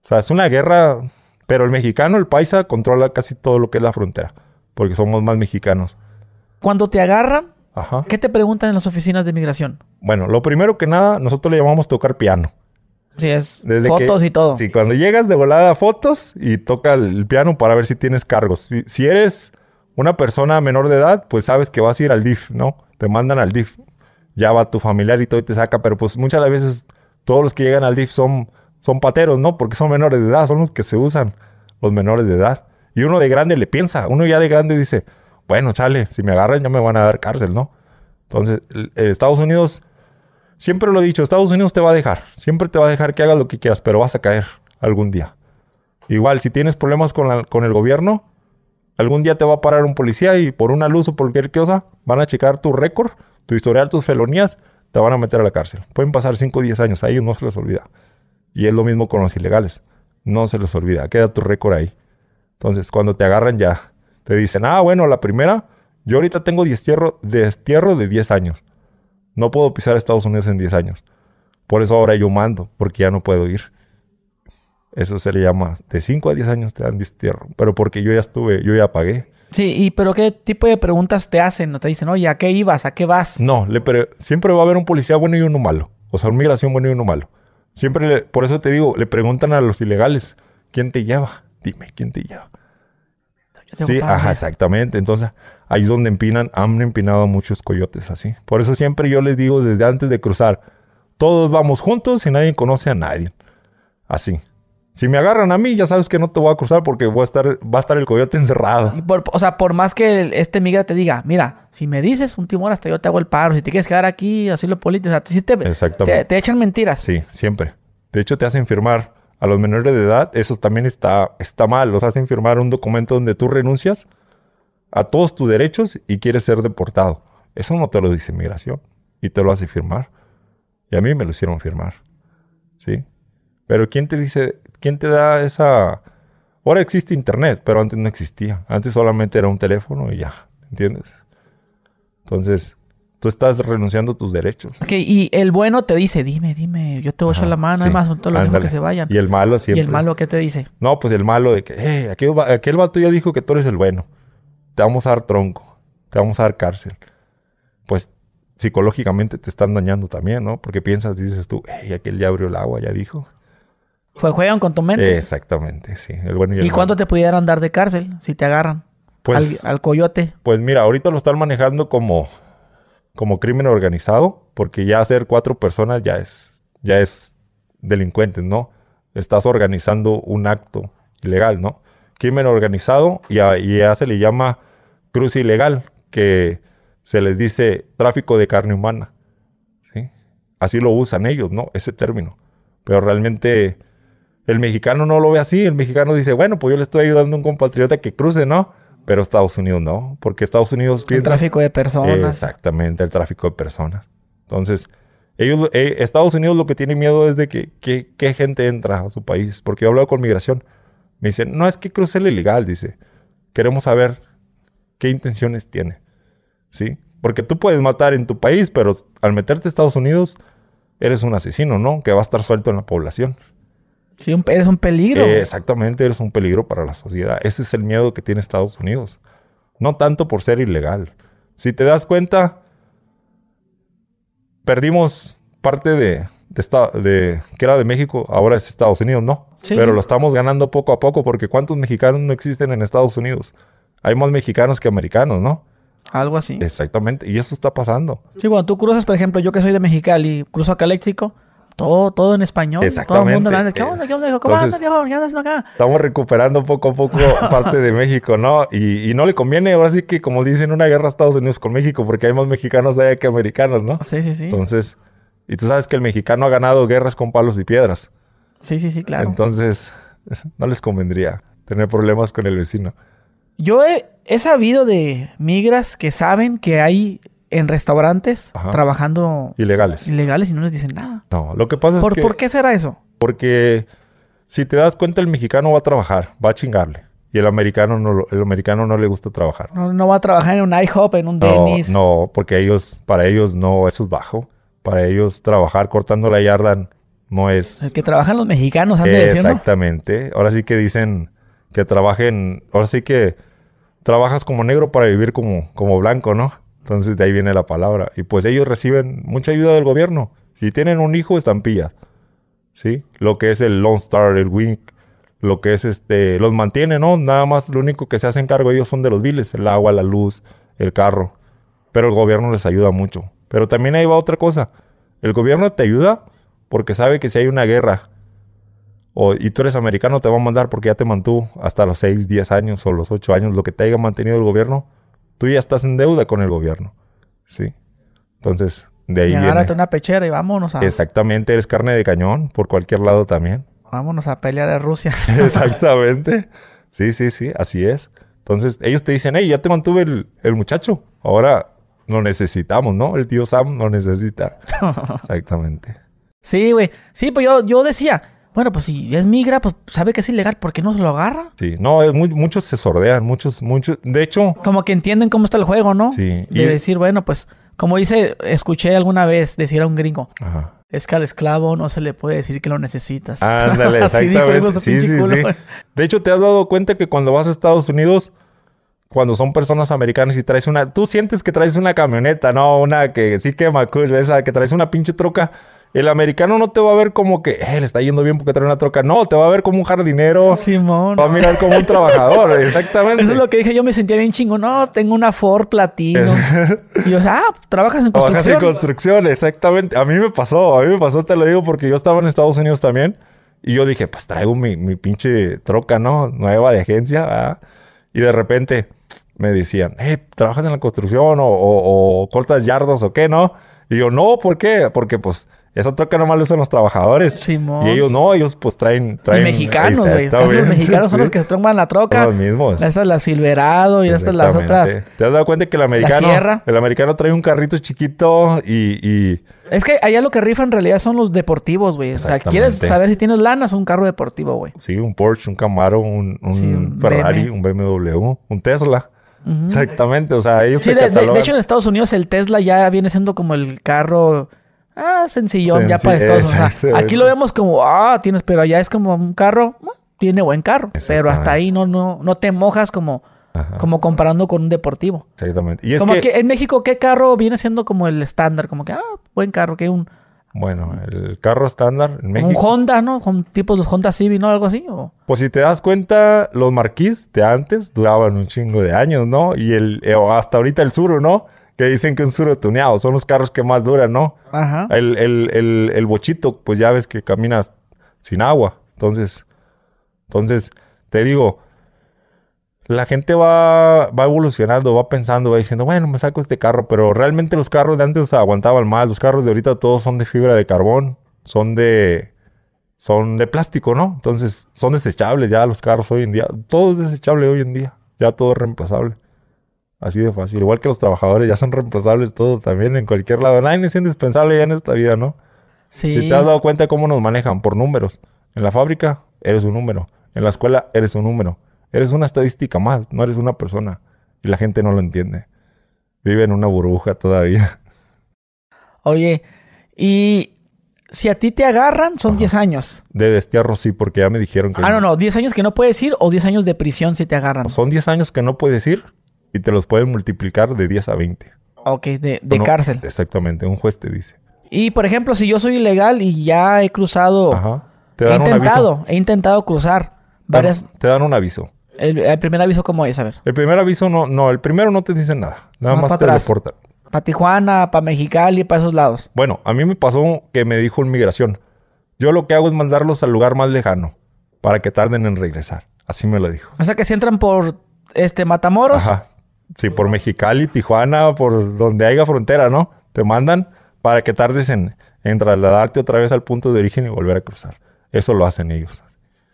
sea, es una guerra, pero el mexicano, el paisa, controla casi todo lo que es la frontera, porque somos más mexicanos. Cuando te agarran, Ajá. ¿qué te preguntan en las oficinas de migración? Bueno, lo primero que nada, nosotros le llamamos tocar piano. Sí, es Desde fotos que- y todo. Sí, cuando llegas de volada fotos y toca el piano para ver si tienes cargos. Si, si eres una persona menor de edad, pues sabes que vas a ir al DIF, ¿no? Te mandan al DIF. Ya va tu familiar y todo y te saca, pero pues muchas veces todos los que llegan al DIF son, son pateros, ¿no? Porque son menores de edad, son los que se usan, los menores de edad. Y uno de grande le piensa, uno ya de grande dice, bueno, chale, si me agarran ya me van a dar cárcel, ¿no? Entonces, Estados Unidos Siempre lo he dicho, Estados Unidos te va a dejar. Siempre te va a dejar que hagas lo que quieras, pero vas a caer algún día. Igual, si tienes problemas con, con el gobierno, algún día te va a parar un policía y por una luz o cualquier cosa van a checar tu récord, tu historial, tus felonías, te van a meter a la cárcel. Pueden pasar 5 o 10 años, a ellos no se les olvida. Y es lo mismo con los ilegales. No se les olvida, queda tu récord ahí. Entonces, cuando te agarran ya, te dicen, ah, bueno, la primera, yo ahorita tengo destierro, de 10 años. No puedo pisar Estados Unidos en 10 años. Por eso ahora yo mando, porque ya no puedo ir. Eso se le llama, de 5 a 10 años te dan destierro. Pero porque yo ya estuve, yo ya pagué. Sí, y pero ¿qué tipo de preguntas te hacen? ¿No te dicen, oye, ¿a qué ibas? ¿A qué vas? No, le siempre va a haber un policía bueno y uno malo. O sea, un migración bueno y uno malo. Siempre, le- por eso te digo, le preguntan a los ilegales, ¿quién te lleva? Dime, ¿quién te lleva? Sí, ajá, exactamente. Entonces, ahí es donde empinan, han empinado a muchos coyotes así. Por eso siempre yo les digo desde antes de cruzar, todos vamos juntos y nadie conoce a nadie. Así. Si me agarran a mí, ya sabes que no te voy a cruzar porque voy a estar, va a estar el coyote encerrado. Por- o sea, por más que el- este migra te diga, mira, si me dices un timón hasta yo te hago el paro, si te quieres quedar aquí, así lo político, o sea, sí te, Exactamente. te, te echan mentiras. Sí, siempre. De hecho, te hacen firmar a los menores de edad. Eso también está, está mal. Los hacen firmar un documento donde tú renuncias a todos tus derechos y quieres ser deportado. Eso no te lo dice migración y te lo hace firmar. Y a mí me lo hicieron firmar. ¿Sí? Pero ¿quién te dice, quién te da esa... Ahora existe internet, pero antes no existía. Antes solamente era un teléfono y ya, ¿entiendes? Entonces, tú estás renunciando a tus derechos. Ok, y el bueno te dice, dime, dime, yo te voy a echar la mano, sí, además, son todos los que se vayan. Y el malo ¿Y siempre. el malo qué te dice? No, pues el malo de que, hey, aquel, va- aquel vato ya dijo que tú eres el bueno. Te vamos a dar tronco. Te vamos a dar cárcel. Pues psicológicamente te están dañando también, ¿no? Porque piensas, dices tú, hey, aquel ya abrió el agua, ya dijo. Jue- Juegan con tu mente. Exactamente, sí. El bueno y el ¿Y cuánto te pudieran dar de cárcel si te agarran? Pues, al, al coyote. pues mira, ahorita lo están manejando como, como crimen organizado, porque ya hacer cuatro personas ya es, ya es delincuentes, ¿no? Estás organizando un acto ilegal, ¿no? Crimen organizado y, a- y ya se le llama cruce ilegal, que se les dice tráfico de carne humana, ¿sí? Así lo usan ellos, ¿no? Ese término. Pero realmente el mexicano no lo ve así. El mexicano dice, bueno, pues yo le estoy ayudando a un compatriota que cruce, ¿no? Pero Estados Unidos no, porque Estados Unidos El piensa... tráfico de personas. Exactamente, el tráfico de personas. Entonces, ellos, eh, Estados Unidos lo que tiene miedo es de que, que- gente entra a su país. Porque yo he hablado con migración. Me dicen, no es que cruce lo ilegal, dice. Queremos saber qué intenciones tiene. ¿Sí? Porque tú puedes matar en tu país, pero al meterte a Estados Unidos, eres un asesino, ¿no? Que va a estar suelto en la población. Sí, un- eres un peligro. Eh, exactamente, eres un peligro para la sociedad. Ese es el miedo que tiene Estados Unidos. No tanto por ser ilegal. Si te das cuenta, perdimos parte de, de, esta- de- que era de México, ahora es Estados Unidos, ¿no? Sí. Pero lo estamos ganando poco a poco porque ¿cuántos mexicanos no existen en Estados Unidos? Hay más mexicanos que americanos, ¿no? Algo así. Exactamente, y eso está pasando. Sí, cuando tú cruzas, por ejemplo, yo que soy de Mexicali, cruzo a Caléxico, todo, todo en español. Todo el mundo Exactamente. hablando, ¿qué onda? ¿Qué onda? ¿Cómo Entonces- andas, viejo? ¿Qué andas acá? Estamos recuperando poco a poco <laughs> parte de México, ¿no? Y, y no le conviene, ahora sí que como dicen, una guerra a Estados Unidos con México, porque hay más mexicanos allá que americanos, ¿no? Sí, sí, sí. Entonces, y tú sabes que el mexicano ha ganado guerras con palos y piedras. sí, sí, sí, claro. Entonces, <laughs> no les convendría tener problemas con el vecino. Yo he, he sabido de migras que saben que hay en restaurantes Ajá. trabajando Ilegales. ilegales y no les dicen nada. No, lo que pasa es ¿Por, que... ¿Por qué será eso? Porque si te das cuenta, el mexicano va a trabajar, va a chingarle. Y el americano no, el americano no le gusta trabajar. No, no va a trabajar en un IHOP, en un No, Denny's. no, porque ellos, para ellos no, eso es bajo. Para ellos trabajar cortando la yarda no es... El que trabajan los mexicanos, ¿no? Exactamente. Ahora sí que dicen que trabajen, ahora sí que trabajas como negro para vivir como, como blanco, ¿no? Entonces de ahí viene la palabra. Y pues ellos reciben mucha ayuda del gobierno. Si tienen un hijo, estampillas. ¿sí? Lo que es el Lone Star, el Wink, lo que es este, los mantiene, ¿no? Nada más lo único que se hacen cargo ellos son de los biles, el agua, la luz, el carro. Pero el gobierno les ayuda mucho. Pero también ahí va otra cosa. El gobierno te ayuda porque sabe que si hay una guerra o, y tú eres americano, te va a mandar porque ya te mantuvo hasta los 6, 10 años o los 8 años, lo que te haya mantenido el gobierno, tú ya estás en deuda con el gobierno. ¿Sí? Entonces, de ahí Y viene. agárrate una pechera y vámonos a, Exactamente, eres carne de cañón por cualquier lado también. vámonos a pelear a Rusia. <laughs> Exactamente. Sí, sí, sí, así es. Entonces, ellos te dicen, hey, ya te mantuve el, el muchacho. Ahora lo necesitamos, ¿no? El tío Sam lo necesita. <laughs> Exactamente. sí, güey. Sí, pues yo, yo decía, bueno, pues si es migra, pues sabe que es ilegal, ¿por qué no se lo agarra? Sí, no, es muy- muchos se sordean, muchos, muchos. De hecho, Como que entienden cómo está el juego, ¿no? sí. De decir, bueno, pues, como dice, escuché alguna vez decir a un gringo, Ajá. es que al esclavo no se le puede decir que lo necesitas. Ándale, <laughs> exactamente. Sí, sí, sí. De hecho, te has dado cuenta que cuando vas a Estados Unidos, cuando son personas americanas y traes una, tú sientes que traes una camioneta, no una que sí quema cool, esa que traes una pinche troca. El americano no te va a ver como que eh, le está yendo bien porque trae una troca. No, te va a ver como un jardinero. Simón. Va a mirar como un trabajador, <laughs> exactamente. Eso es lo que dije, yo me sentía bien chingo. No, tengo una Ford Platino. <laughs> y yo, ah, trabajas en Trabajas construcción. en construcción, exactamente. A mí me pasó, a mí me pasó, te lo digo, porque yo estaba en Estados Unidos también. Y yo dije, pues traigo mi, mi pinche troca, ¿no? Nueva de agencia. ¿verdad? Y de repente me decían, hey, ¿trabajas en la construcción o, o- o cortas yardas o qué, no? Y yo, no, ¿por qué? Porque pues esa troca nomás la usan los trabajadores. Simón. Y ellos no, ellos pues traen... Y traen mexicanos, güey. Los mexicanos son <laughs> los que se toman la Son troca. los mismos. Esta es la Silverado y estas las otras. ¿Te has dado cuenta que el americano, Sierra. el americano trae un carrito chiquito y, y Es que allá lo que rifa en realidad son los deportivos, güey. O sea, quieres saber si tienes lana, es un carro deportivo, güey. sí, un Porsche, un Camaro, un, un Sí, un Ferrari, un BMW, un Tesla. Exactamente, o sea, ellos Sí, te de, de- de catalogan. hecho en Estados Unidos el Tesla ya viene siendo como el carro ah, sencillón ya para. O sea, exactamente. aquí lo vemos como, ah, tienes, pero allá es como un carro, ah, tiene buen carro. Pero hasta ahí no, no, no te mojas como, Ajá, como comparando con un deportivo. exactamente. Y es como que, que en México, ¿qué carro viene siendo como el estándar? Como que, ah, buen carro, que un, bueno, el carro estándar en como un México. Honda, ¿no? Con tipos los Honda Civic, ¿no? Algo así. O... Pues si te das cuenta, los marquís de antes duraban un chingo de años, ¿no? Y el, eh, hasta ahorita el Suro, ¿no? Que dicen que un Suro tuneado son los carros que más duran, ¿no? Ajá. El, el, el, el bochito, pues ya ves que caminas sin agua. Entonces, entonces, te digo, la gente va, va evolucionando, va pensando, va diciendo, bueno, me saco este carro, pero realmente los carros de antes aguantaban más. Los carros de ahorita todos son de fibra de carbón, son de, son de plástico, ¿no? Entonces, son desechables ya los carros hoy en día. Todo es desechable hoy en día. Ya todo es reemplazable. Así de fácil. Igual que los trabajadores ya son reemplazables todos también en cualquier lado. Nadie es indispensable ya en esta vida, ¿no? Sí. Si te has dado cuenta cómo nos manejan por números. En la fábrica eres un número. En la escuela eres un número. Eres una estadística más, no eres una persona. Y la gente no lo entiende. Vive en una burbuja todavía. Oye, y si a ti te agarran, son Ajá. 10 años. De destierro sí, porque ya me dijeron que... Ah, no, no, 10 años que no puedes ir o 10 años de prisión si te agarran. Son 10 años que no puedes ir y te los pueden multiplicar de 10 a 20. Ok, de, de No, cárcel. Exactamente, un juez te dice. Y por ejemplo, si yo soy ilegal y ya he cruzado, Ajá. Te he dan un intentado, aviso. he intentado cruzar varias. Te dan- Te dan un aviso. El, el primer aviso, ¿cómo es? A ver, El primer aviso no, no, el primero no te dice nada. Nada Más más te deportan. para Tijuana, para Mexicali, para esos lados. Bueno, a mí me pasó que me dijo en migración. Yo lo que hago es mandarlos al lugar más lejano para que tarden en regresar. Así me lo dijo. O sea que si entran por este Matamoros, Ajá. Sí, por Mexicali, Tijuana, por donde haya frontera, ¿no? Te mandan para que tardes en, en trasladarte otra vez al punto de origen y volver a cruzar. Eso lo hacen ellos.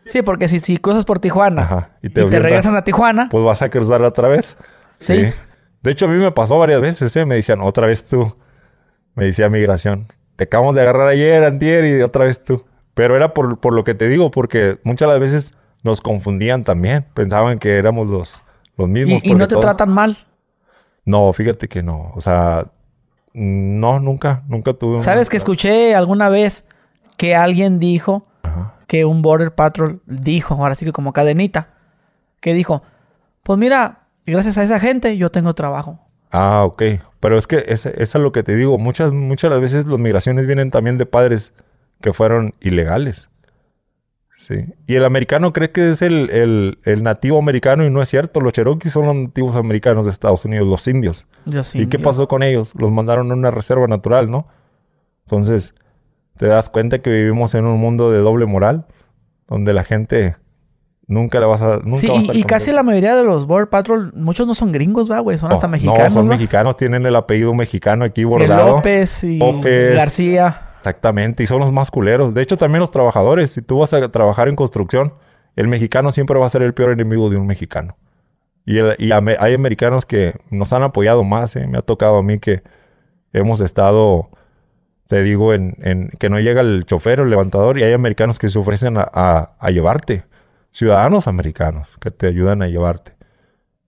sí, porque si, si cruzas por Tijuana Ajá. Y y te, te, regresan a Tijuana, Pues vas a cruzar otra vez. Sí. De hecho, a mí me pasó varias veces, ¿eh? Me decían, otra vez tú. Me decía migración. Te acabamos de agarrar ayer, antier y otra vez tú. Pero era por, por lo que te digo, porque muchas de las veces nos confundían también. Pensaban que éramos los, los y, mismos. y porque no te todos- tratan mal. No, fíjate que no. O sea, no, nunca, nunca tuve un- ¿Sabes que escuché alguna vez que alguien dijo Ajá. que un Border Patrol dijo, ahora sí que como cadenita, que dijo, pues mira, gracias a esa gente yo tengo trabajo. Ah, ok. Pero es que eso es lo que te digo. Muchas, muchas de las veces las migraciones vienen también de padres que fueron ilegales. Sí. Y el americano cree que es el, el- el nativo americano y no es cierto. Los cherokees son los nativos americanos de Estados Unidos, los indios. Yo sí, ¿Y qué pasó con ellos? Los mandaron a una reserva natural, ¿no? Entonces, te das cuenta que vivimos en un mundo de doble moral, donde la gente nunca la vas a... Nunca Sí, va a y, y casi la mayoría de los Border Patrol, muchos no son gringos, va, güey, son hasta No, mexicanos. No, son ¿va? mexicanos, tienen el apellido mexicano aquí Sí, bordado. López y López. García. Exactamente, y son los más culeros. De hecho, también los trabajadores. Si tú vas a trabajar en construcción, el mexicano siempre va a ser el peor enemigo de un mexicano. Y, el- y ame- hay americanos que nos han apoyado más. ¿eh? Me ha tocado a mí que hemos estado, te digo, en, en que no llega el chofer o el levantador y hay americanos que se ofrecen a, a- a llevarte. Ciudadanos americanos que te ayudan a llevarte.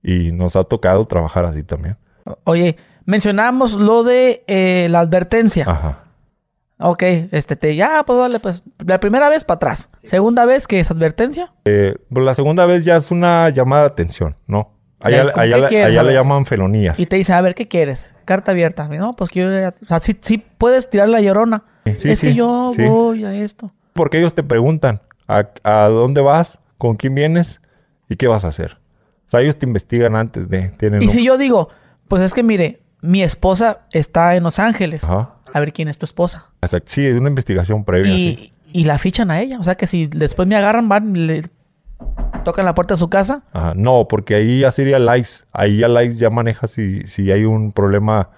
Y nos ha tocado trabajar así también. Oye, mencionamos lo de eh, la advertencia. Ajá. Ok, este te ya, pues vale, pues la primera vez para atrás. Segunda vez que es advertencia. Eh, pues la segunda vez ya es una llamada de atención, ¿no? Allá, Ya, ¿con allá qué la- quieres? allá A le llaman felonías. Y te dice, a ver, ¿qué quieres? Carta abierta. No, pues quiero ir a- O sea, sí, sí puedes tirar la llorona. Sí, sí, es que yo sí. voy a esto. Porque ellos te preguntan a, a dónde vas, con quién vienes y qué vas a hacer. O sea, ellos te investigan antes de... Tienen Y un- si yo digo, pues es que mire, mi esposa está en Los Ángeles. Ajá. A ver quién es tu esposa. Exacto. Sí, es una investigación previa. sí. Y, y la fichan a ella. O sea que si después me agarran, van, le tocan la puerta de su casa. Ajá. No, porque ahí ya sería el ICE. Ahí ya el ICE ya maneja si, si hay un problema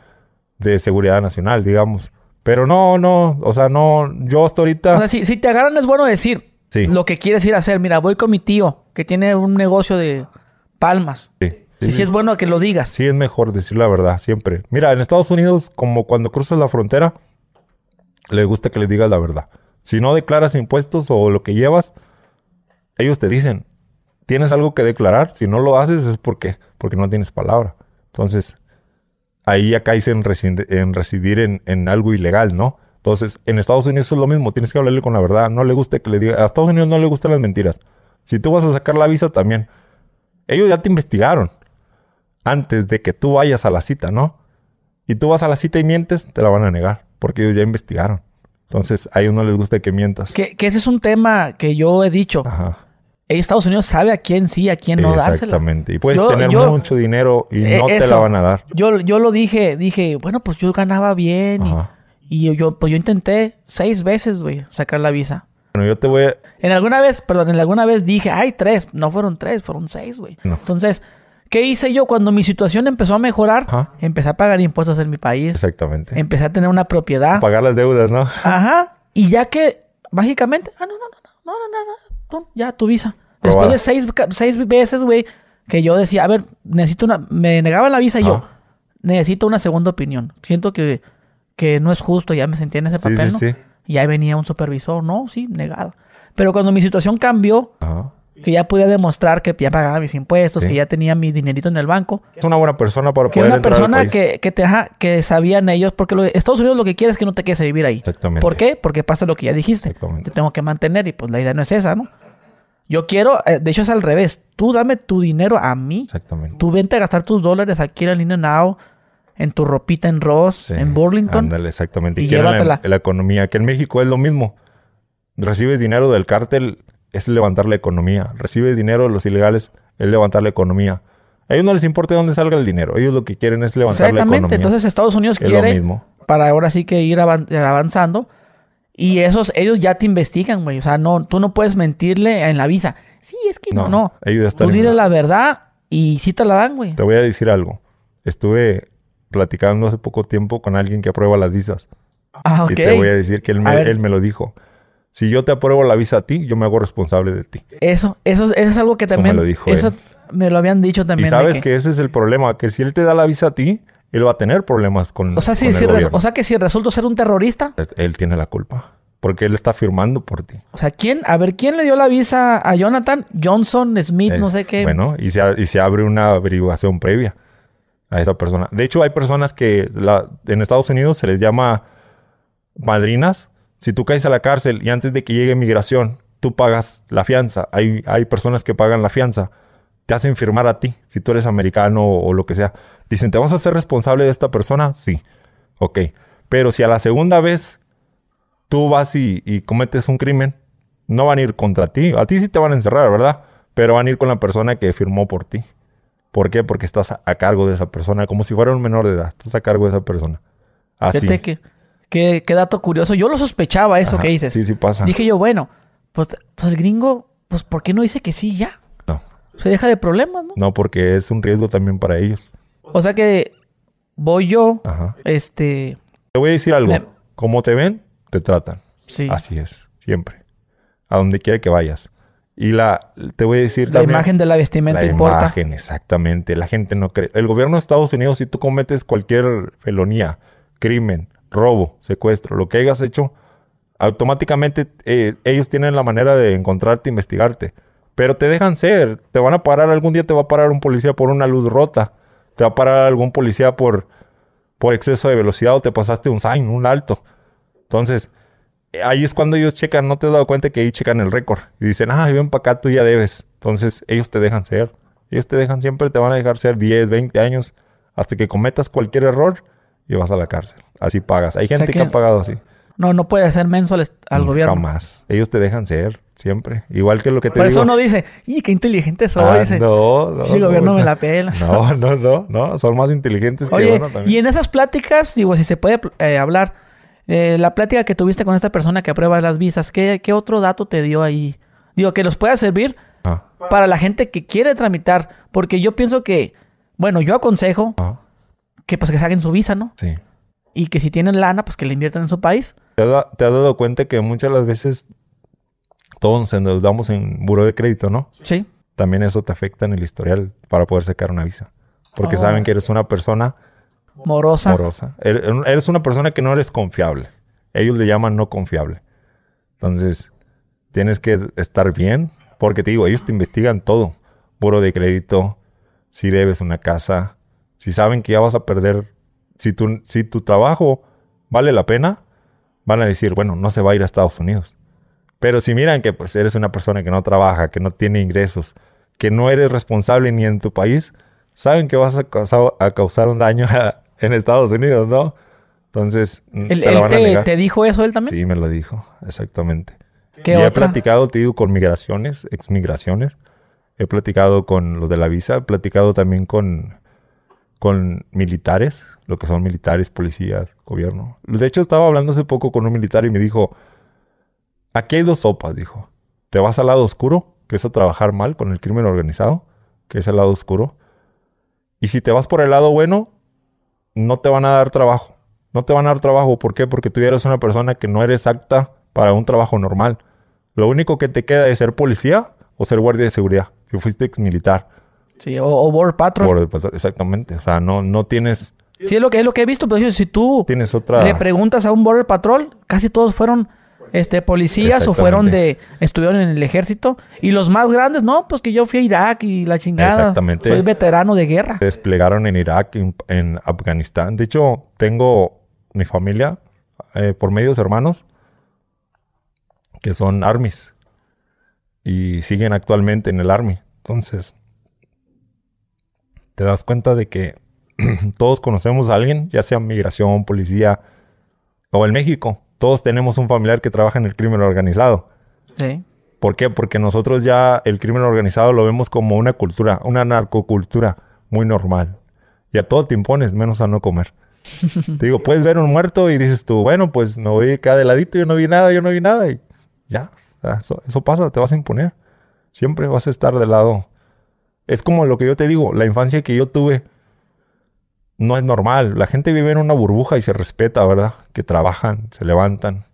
de seguridad nacional, digamos. Pero no, no. O sea, no... Yo hasta ahorita... O sea, si, si te agarran es bueno decir Sí. lo que quieres ir a hacer. Mira, voy con mi tío que tiene un negocio de palmas. sí, Sí, sí, es bueno que lo digas. Sí, es mejor decir la verdad, siempre. Mira, en Estados Unidos, como cuando cruzas la frontera, le gusta que le digas la verdad. Si no declaras impuestos o lo que llevas, ellos te dicen, tienes algo que declarar. Si no lo haces es porque, porque no tienes palabra. Entonces, ahí ya caes en residir en, en algo ilegal, ¿no? Entonces, en Estados Unidos es lo mismo. Tienes que hablarle con la verdad. No le gusta que le diga... A Estados Unidos no le gustan las mentiras. Si tú vas a sacar la visa también. Ellos ya te investigaron antes de que tú vayas a la cita, ¿no? Y tú vas a la cita y mientes, te la van a negar, porque ellos ya investigaron. Entonces, a ellos no les gusta que mientas. Que, que ese es un tema que yo he dicho. Ajá. Estados Unidos sabe a quién sí, a quién no dársela. Exactamente. Y puedes Yo- tener yo- mucho dinero y Eh, no te la van a dar. Yo, yo lo dije, dije, bueno, pues yo ganaba bien. y- Ajá. Y, yo, yo, pues yo intenté seis veces, güey, sacar la visa. Bueno, yo te voy a... En alguna vez, perdón, en alguna vez dije, ay, tres. No fueron tres, fueron seis, güey. No. Entonces, ¿qué hice yo? Cuando mi situación empezó a mejorar, Ajá. empecé a pagar impuestos en mi país. Exactamente. Empecé a tener una propiedad. Pagar las deudas, ¿no? Ajá. Y ya que, mágicamente, ah, no, no, no, no, no, no, no, no, ya tu visa. Después de seis, seis veces, güey, que yo decía, a ver, necesito una, me negaban la visa y yo, necesito una segunda opinión. Siento que, que no es justo, ya me sentía en ese Sí, papel, sí, ¿no? sí. Y ahí venía un supervisor, no, sí, negado. Pero cuando mi situación cambió, Ajá. Que ya podía demostrar que ya pagaba mis impuestos, Sí. que ya tenía mi dinerito en el banco, Es una buena persona para que poder una entrar al persona país. que, que, te, ajá, que sabían ellos, porque lo- Estados Unidos lo que quiere es que no te quedes a vivir ahí. Exactamente. ¿Por qué? Porque pasa lo que ya dijiste. Exactamente. Te tengo que mantener y pues la idea no es esa, ¿no? Yo quiero, eh, de hecho es al revés. Tú dame tu dinero a mí. Exactamente. Tú vente a gastar tus dólares aquí en el In Out, en tu ropita en Ross, Sí. en Burlington. Ándale, exactamente. y Y, quieren la, llévatela. la economía. Que en México es lo mismo. Recibes dinero del cártel, es levantar la economía. Recibes dinero de los ilegales, es levantar la economía. A ellos no les importa de dónde salga el dinero. Ellos lo que quieren es levantar la Exactamente. economía. Entonces Estados Unidos es lo quiere mismo. para ahora sí que ir avan- avanzando. Y esos, ellos ya te investigan, güey. O sea, no, tú no puedes mentirle en la visa. Sí, es que no, No, ellos ya están Tú en dile la- verdad y sí te la dan, güey. Te voy a decir algo. Estuve platicando hace poco tiempo con alguien que aprueba las visas. Ah, ok. Y te voy a decir que él me, él me lo dijo. Si yo te apruebo la visa a ti, yo me hago responsable de ti. Eso, eso, eso es algo que Eso también. me lo dijo Eso él. me lo habían dicho también. y sabes que- que... ese es el problema, que si él te da la visa a ti, él va a tener problemas con, O sea, si, con el o sea que si resulto ser un terrorista, Él tiene la culpa. Porque él está firmando por ti. o sea, ¿quién? A ver, ¿quién le dio la visa a Jonathan? Johnson, Smith, no sé qué. Bueno, y se, y se abre una averiguación previa a esa persona. De hecho, hay personas que la- en Estados Unidos se les llama madrinas. Si tú caes a la cárcel y antes de que llegue migración, tú pagas la fianza. Hay, hay personas que pagan la fianza. Te hacen firmar a ti, si tú eres americano o, o lo que sea. Dicen, ¿te vas a ser responsable de esta persona? Sí. Ok. Pero si a la segunda vez tú vas y, y cometes un crimen, no van a ir contra ti. A ti sí te van a encerrar, ¿verdad? Pero van a ir con la persona que firmó por ti. ¿Por qué? Porque estás a, a cargo de esa persona, como si fuera un menor de edad. Estás a cargo de esa persona. Así. Fíjate que, qué dato curioso. Yo lo sospechaba eso Ajá, que dices. Sí, sí pasa. Dije yo, bueno, pues, pues el gringo, pues ¿por qué no dice que sí ya? No, Se deja de problemas, ¿no? no, porque es un riesgo también para ellos. O sea que voy yo, Ajá. este, Te voy a decir algo. Me- Como te ven, te tratan. sí. Así es, siempre. A donde quiera que vayas. Y la, te voy a decir La también. imagen de la vestimenta La importa. imagen, exactamente. La gente no cree. El gobierno de Estados Unidos, si tú cometes cualquier felonía, crimen, robo, secuestro, lo que hayas hecho, automáticamente eh, ellos tienen la manera de encontrarte, investigarte. Pero te dejan ser. Te van a parar algún día, te va a parar un policía por una luz rota. Te va a parar algún policía por, por exceso de velocidad o te pasaste un sign, un alto. Entonces, eh, ahí es cuando ellos checan, no te has dado cuenta que ahí checan el récord. Y dicen, ah, ven para acá, tú ya debes. Entonces, ellos te dejan ser. Ellos te dejan siempre, te van a dejar ser 10, 20 años, hasta que cometas cualquier error y vas a la cárcel. Así pagas. Hay sea gente que... que ha pagado así. No, no puede hacer menso al, al Mm, gobierno. Jamás. Ellos te dejan ser, siempre. Igual que lo que te Por digo. eso uno dice, ¡y qué inteligente soy! Ah, dice, no, no. "Sí, el gobierno no, me la pela. <laughs> No, no, no, no. Son más inteligentes que uno también. y en esas pláticas, digo, si se puede eh, hablar, eh, la plática que tuviste con esta persona que aprueba las visas, ¿qué, qué otro dato te dio ahí? Digo, que nos pueda servir Ah, para la gente que quiere tramitar, porque yo pienso que, bueno, yo aconsejo ah, que pues que saquen su visa, ¿no? sí. Y que si tienen lana, pues que la inviertan en su país. ¿Te te has dado cuenta que muchas de las veces todos nos endeudamos en buro de crédito, ¿no? Sí. También eso te afecta en el historial para poder sacar una visa. Porque Oh. saben que eres una persona Morosa. morosa. Eres eres una persona que no eres confiable. Ellos le llaman no confiable. Entonces, tienes que estar bien. Porque te digo, ellos te investigan todo. Buro de crédito, si debes una casa, si saben que ya vas a perder, si tu, si tu trabajo vale la pena, van a decir, bueno, no se va a ir a Estados Unidos. Pero si miran que pues eres una persona que no trabaja, que no tiene ingresos, que no eres responsable ni en tu país, saben que vas a causar, a causar un daño a- en Estados Unidos, ¿no? Entonces, mm, ¿Él, te la van a te, negar. te dijo eso él también? Sí, me lo dijo, exactamente. ¿Qué y he otra? platicado, te digo, con migraciones, exmigraciones. He platicado con los de la visa, he platicado también con, con militares, lo que son militares, policías, gobierno. De hecho, estaba hablando hace poco con un militar y me dijo, aquí hay dos sopas, dijo. Te vas al lado oscuro, que es a trabajar mal con el crimen organizado, que es el lado oscuro. Y si te vas por el lado bueno, no te van a dar trabajo. No te van a dar trabajo. ¿Por qué? Porque tú eres una persona que no eres apta para un trabajo normal. Lo único que te queda es ser policía o ser guardia de seguridad. Si fuiste ex militar. Sí, o, o Border Patrol. exactamente. O sea, no, no tienes, Sí, es lo que, es lo que he visto, pero si tú tienes otra. le preguntas a un Border Patrol, casi todos fueron este, policías o fueron de... Estuvieron en el ejército. Y los más grandes, no, pues que yo fui a Irak y la chingada. Exactamente. Soy veterano de guerra. desplegaron en Irak, en, en Afganistán. De hecho, tengo mi familia eh, por medios hermanos que son armies y siguen actualmente en el army. Entonces, te das cuenta de que <clears throat> todos conocemos a alguien, ya sea migración, policía o en México. Todos tenemos un familiar que trabaja en el crimen organizado. Sí. ¿Por qué? Porque nosotros ya el crimen organizado lo vemos como una cultura, una narcocultura muy normal. Y a todo te impones, menos a no comer. <laughs> te digo, puedes ver un muerto y dices tú, bueno, pues me voy acá de ladito, yo no vi nada, yo no vi nada. Y ya, eso, eso pasa, te vas a imponer. Siempre vas a estar del lado. Es como lo que yo te digo, la infancia que yo tuve no es normal. La gente vive en una burbuja y se respeta, ¿verdad? Que trabajan, se levantan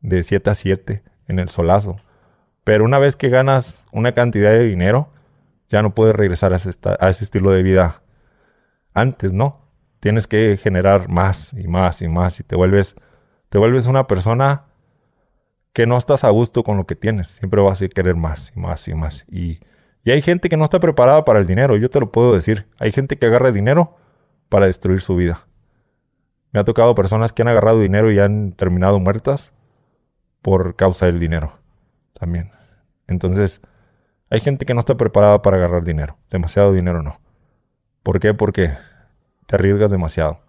de 7 a 7 en el solazo. Pero una vez que ganas una cantidad de dinero, ya no puedes regresar a ese, a ese estilo de vida antes, ¿no? Tienes que generar más y más y más y te vuelves, te vuelves una persona que no estás a gusto con lo que tienes. Siempre vas a querer más y más y más. Y, y hay gente que no está preparada para el dinero, yo te lo puedo decir. Hay gente que agarra dinero para destruir su vida. Me ha tocado personas que han agarrado dinero y han terminado muertas por causa del dinero también. Entonces, hay gente que no está preparada para agarrar dinero. Demasiado dinero no. ¿Por qué? Porque te arriesgas demasiado.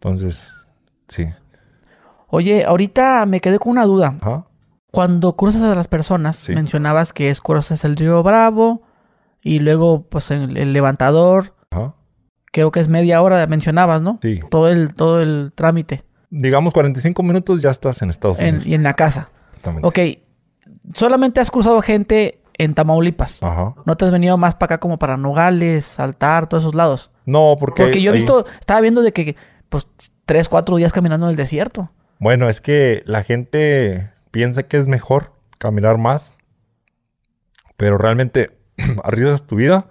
Entonces, sí. Oye, ahorita me quedé con una duda. Cuando cruzas a las personas, Sí. mencionabas que es cruzas el río Bravo y luego pues el, el levantador, Ajá. creo que es media hora, mencionabas, ¿no? Sí. Todo el, todo el trámite Digamos 45 minutos ya estás en Estados en- Unidos. y en la casa. Exactamente. Ok, solamente has cruzado gente en Tamaulipas. Ajá. No te has venido más para acá como para Nogales, Saltar, todos esos lados. No, porque... Porque yo he ahí- visto, estaba viendo de que pues tres, cuatro días caminando en el desierto. Bueno, es que la gente piensa que es mejor caminar más, pero realmente <clears throat> arriesgas tu vida,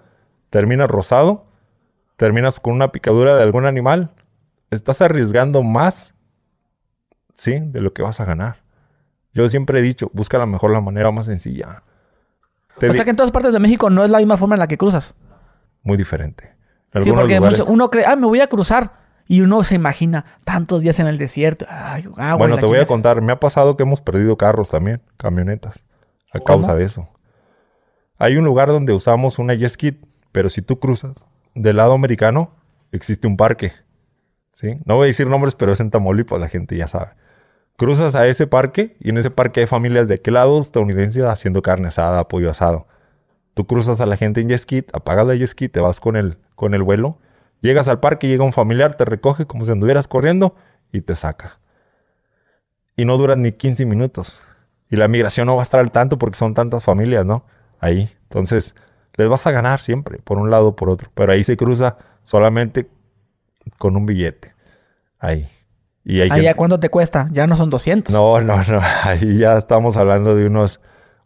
terminas rosado, terminas con una picadura de algún animal, estás arriesgando más, sí, de lo que vas a ganar. Yo siempre he dicho, busca la mejor, la manera más sencilla. Te o sea que en todas partes de México no es la misma forma en la que cruzas. Muy diferente. En Sí, porque lugares- uno cree, ah, me voy a cruzar. Y uno se imagina tantos días en el desierto. Ay, y Bueno, te voy a contar. Me ha pasado que hemos perdido carros también, camionetas, a ¿Cómo? causa de eso. Hay un lugar donde usamos una jet ski, pero si tú cruzas del lado americano, existe un parque. ¿Sí? No voy a decir nombres, pero es en Tamaulipas, la gente ya sabe. Cruzas a ese parque y en ese parque hay familias de aquel lado estadounidense haciendo carne asada, pollo asado. Tú cruzas a la gente en jet ski, apagas la jet ski, te vas con el, con el vuelo, llegas al parque, llega un familiar, te recoge como si anduvieras corriendo y te saca y no duran ni 15 minutos. Y la migración no va a estar al tanto porque son tantas familias, ¿no? Ahí. Entonces, les vas a ganar siempre, por un lado o por otro. Pero ahí se cruza solamente con un billete. Ahí. Y hay Allá, gente- ¿cuánto te cuesta? Ya no son 200. No, no, no. <laughs> Ahí ya estamos hablando de unos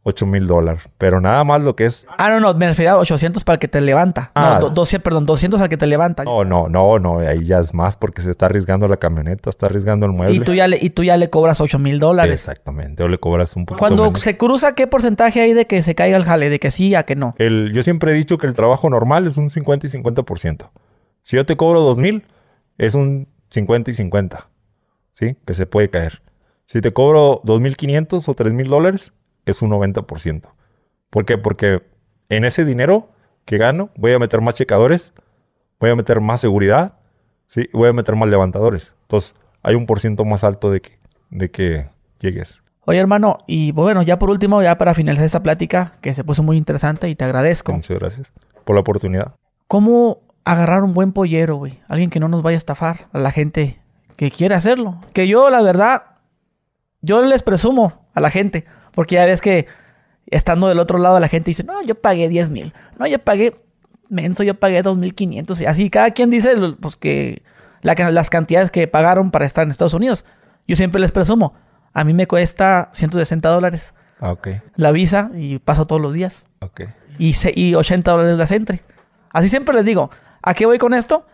8 mil dólares. Pero nada más lo que es... Ah, no, no, me refería a 800 para el que te levanta. Ah. No, do- 200, perdón, 200 al que te levanta. No, no, no, no. Ahí ya es más porque se está arriesgando la camioneta, está arriesgando el mueble. y, tú ya le, y tú ya le cobras 8 mil dólares. Exactamente. O le cobras un poquito Cuando menos. se cruza, ¿qué porcentaje hay de que se caiga el jale? De que sí a que no. El, yo siempre he dicho que el trabajo normal es un 50 y 50%. Si yo te cobro 2 mil, es un 50 y 50. ¿Sí? Que se puede caer. Si te cobro 2.500 o 3.000 dólares, es un 90%. ¿Por qué? Porque en ese dinero que gano, voy a meter más checadores, voy a meter más seguridad, ¿sí? Voy a meter más levantadores. Entonces, hay un por ciento más alto de que, de que llegues. Oye, hermano, y bueno, ya por último, ya para finalizar esta plática, que se puso muy interesante y te agradezco. Muchas gracias por la oportunidad. ¿Cómo agarrar un buen pollero, güey? Alguien que no nos vaya a estafar a la gente que quiere hacerlo. Que yo, la verdad, yo les presumo a la gente, porque ya ves que estando del otro lado la gente dice, no, yo pagué 10 mil, no, yo pagué, menso, yo pagué 2.500, y así cada quien dice, pues que la las cantidades que pagaron para estar en Estados Unidos. Yo siempre les presumo, a mí me cuesta 160 dólares Ah, la visa y paso todos los días y, se- y 80 dólares la Sentry. Así siempre les digo, ¿a qué voy con esto?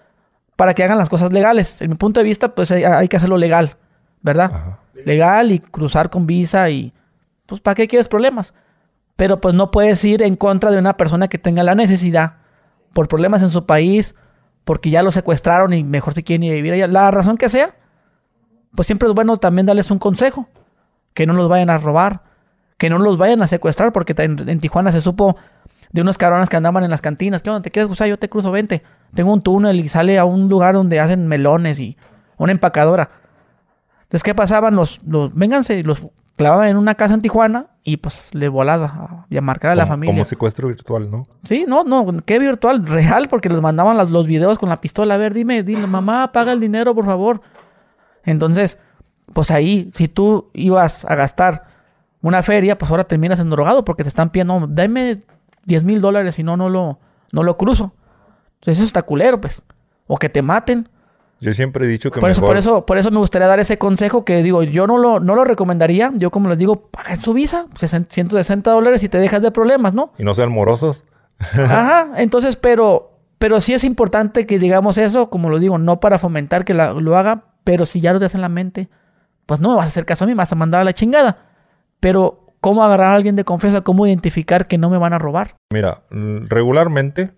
Para que hagan las cosas legales. En mi punto de vista, pues hay, hay que hacerlo legal, ¿verdad? Ajá. Legal y cruzar con visa y pues ¿para qué quieres problemas? Pero pues no puedes ir en contra de una persona que tenga la necesidad por problemas en su país, porque ya lo secuestraron y mejor se quieren ir a vivir allá. La razón que sea, pues siempre es bueno también darles un consejo, que no los vayan a robar, que no los vayan a secuestrar, porque en, Tijuana se supo de unos cabrones que andaban en las cantinas, ¿qué onda? ¿Te quieres cruzar? Yo te cruzo, vente. Tengo un túnel y sale a un lugar donde hacen melones y una empacadora. Entonces, ¿qué pasaban? Los, los, vénganse, los clavaban en una casa en Tijuana y pues le volada y a marcar a la Como- familia. Como secuestro virtual, ¿no? Sí, no, no, qué virtual, real, porque les mandaban las- los videos con la pistola. A ver, dime, dile, mamá, paga el dinero, por favor. Entonces, pues ahí, si tú ibas a gastar una feria, pues ahora terminas en drogado porque te están pidiendo, dame 10 mil dólares, si no, no lo, no lo cruzo. Entonces, eso está culero, pues. O que te maten. Yo siempre he dicho que Por eso, mejor... por eso, por eso me gustaría dar ese consejo que digo, yo no lo, no lo recomendaría. Yo como les digo, paga su visa, 60 160 dólares y te dejas de problemas, ¿no? Y no sean morosos. <laughs> Ajá, entonces, pero, pero sí es importante que digamos eso, como lo digo, no para fomentar que la- lo haga, pero si ya lo tienes en la mente, pues no me vas a hacer caso a mí, me vas a mandar a la chingada. Pero, ¿cómo agarrar a alguien de confianza? ¿Cómo identificar que no me van a robar? Mira, mm, regularmente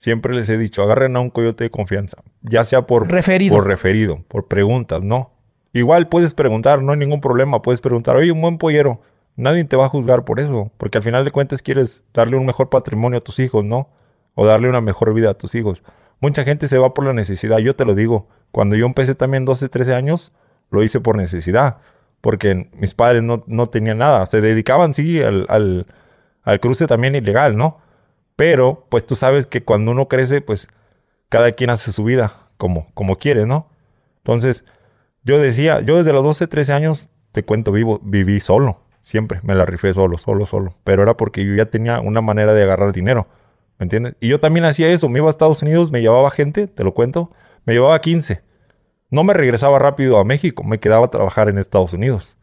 siempre les he dicho, agarren a un coyote de confianza. Ya sea por Referido. por referido, por preguntas, ¿no? Igual puedes preguntar, no hay ningún problema. Puedes preguntar, oye, un buen pollero. Nadie te va a juzgar por eso. Porque al final de cuentas quieres darle un mejor patrimonio a tus hijos, ¿no? O darle una mejor vida a tus hijos. Mucha gente se va por la necesidad. Yo te lo digo. Cuando yo empecé también 12, 13 años, lo hice por necesidad, porque mis padres no, no tenían nada. Se dedicaban, sí, al, al, al cruce también ilegal, ¿no? Pero, pues tú sabes que cuando uno crece, pues cada quien hace su vida como, como quiere, ¿no? Entonces, yo decía, yo desde los 12, 13 años, te cuento, vivo, viví solo. Siempre me la rifé solo, solo, solo. Pero era porque yo ya tenía una manera de agarrar dinero. ¿Me entiendes? Y yo también hacía eso. Me iba a Estados Unidos, me llevaba gente, te lo cuento. Me llevaba 15. No me regresaba rápido a México, me quedaba a trabajar en Estados Unidos.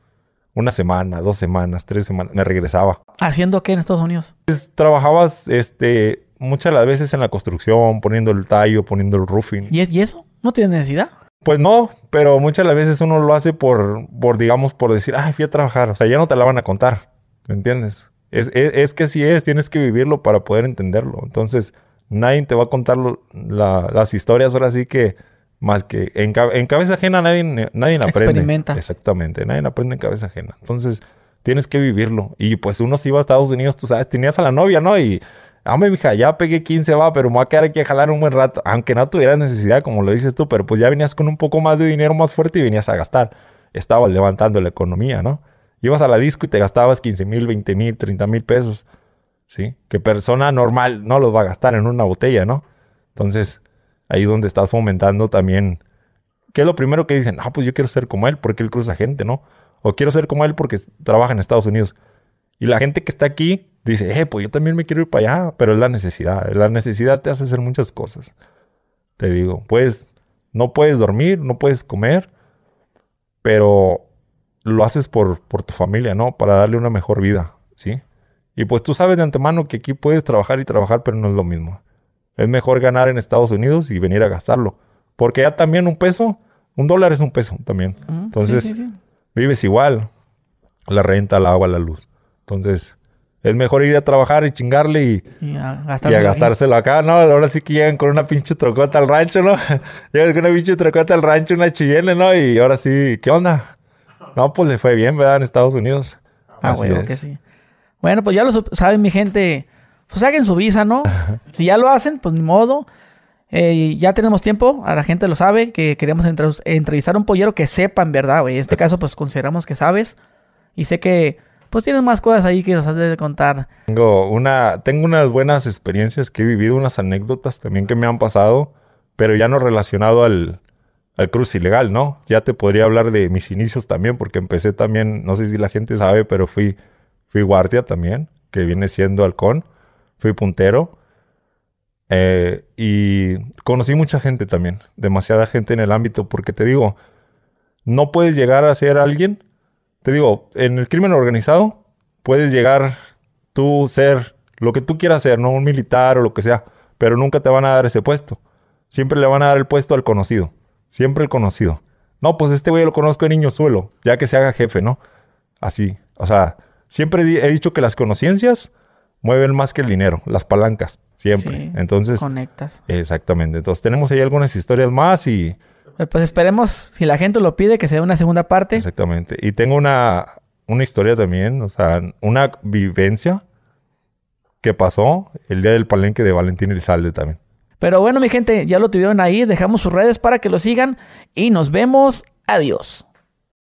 Una semana, dos semanas, tres semanas, me regresaba. ¿Haciendo qué en Estados Unidos? Pues, trabajabas este, muchas las veces en la construcción, poniendo el tallo, poniendo el roofing. ¿Y, ¿Y eso? ¿No tiene necesidad? Pues no, pero muchas las veces uno lo hace por, por digamos, por decir, ay, fui a trabajar. O sea, ya no te la van a contar. ¿Me entiendes? Es, es, es que así es, tienes que vivirlo para poder entenderlo. Entonces, nadie te va a contar lo, la, las historias ahora sí que más que en, en cabeza ajena nadie, nadie aprende. Experimenta. Exactamente, nadie aprende en cabeza ajena. Entonces, tienes que vivirlo. Y pues uno se iba a Estados Unidos, tú sabes, tenías a la novia, ¿no? Y, hombre, mija, ya pegué 15, va, pero me voy a quedar aquí a jalar un buen rato. Aunque no tuvieras necesidad, como lo dices tú, pero pues ya venías con un poco más de dinero más fuerte y venías a gastar. Estabas levantando la economía, ¿no? Ibas a la disco y te gastabas 15 mil, 20 mil, 30 mil pesos. ¿Sí? Que persona normal no los va a gastar en una botella, ¿no? Entonces, ahí es donde estás fomentando también. ¿Qué es lo primero que dicen? Ah, pues yo quiero ser como él porque él cruza gente, ¿no? O quiero ser como él porque trabaja en Estados Unidos. Y la gente que está aquí dice, eh, pues yo también me quiero ir para allá, pero es la necesidad. La necesidad te hace hacer muchas cosas. Te digo, pues no puedes dormir, no puedes comer, pero lo haces por, por tu familia, ¿no? Para darle una mejor vida, ¿sí? Y pues tú sabes de antemano que aquí puedes trabajar y trabajar, pero no es lo mismo. Es mejor ganar en Estados Unidos y venir a gastarlo. Porque ya también un peso, un dólar es un peso también. Mm, Entonces, sí, sí, sí. vives igual. La renta, el agua, la luz. Entonces, es mejor ir a trabajar y chingarle y, Y a y a gastárselo acá. No, ahora sí que llegan con una pinche trocota al rancho, ¿no? <laughs> llegan con una pinche trocota al rancho, una chillene, ¿no? Y ahora sí, ¿qué onda? No, pues le fue bien, ¿verdad? En Estados Unidos. Ah, bueno, que sí. Bueno, pues ya lo saben, mi gente. Pues saquen su visa, ¿no? si ya lo hacen, pues ni modo. Eh, ya tenemos tiempo, a la gente lo sabe, que queremos entre- entrevistar a un pollero que sepa en verdad, güey. En este caso, pues consideramos que sabes. Y sé que, pues tienes más cosas ahí que nos has de contar. Tengo, una, tengo unas buenas experiencias que he vivido, unas anécdotas también que me han pasado, pero ya no relacionado al, al cruce ilegal, ¿no? Ya te podría hablar de mis inicios también, porque empecé también, no sé si la gente sabe, pero fui, fui guardia también, que viene siendo halcón, fui puntero. eh, y conocí mucha gente también, demasiada gente en el ámbito, porque te digo, no puedes llegar a ser alguien, te digo, en el crimen organizado, puedes llegar tú ser lo que tú quieras ser, ¿no? Un militar o lo que sea, pero nunca te van a dar ese puesto. Siempre le van a dar el puesto al conocido. Siempre el conocido. No, pues este güey lo conozco de niño suelo, ya que se haga jefe, ¿no? Así. O sea, siempre he dicho que las conciencias mueven más que el dinero, las palancas, siempre. Sí, Entonces, Conectas. exactamente. Entonces, tenemos ahí algunas historias más y Eh, Pues esperemos, si la gente lo pide, que sea una segunda parte. Exactamente. Y tengo una, una historia también, o sea, una vivencia que pasó el día del palenque de Valentín Elizalde también. Pero bueno, mi gente, ya lo tuvieron ahí. Dejamos sus redes para que lo sigan. Y nos vemos. Adiós.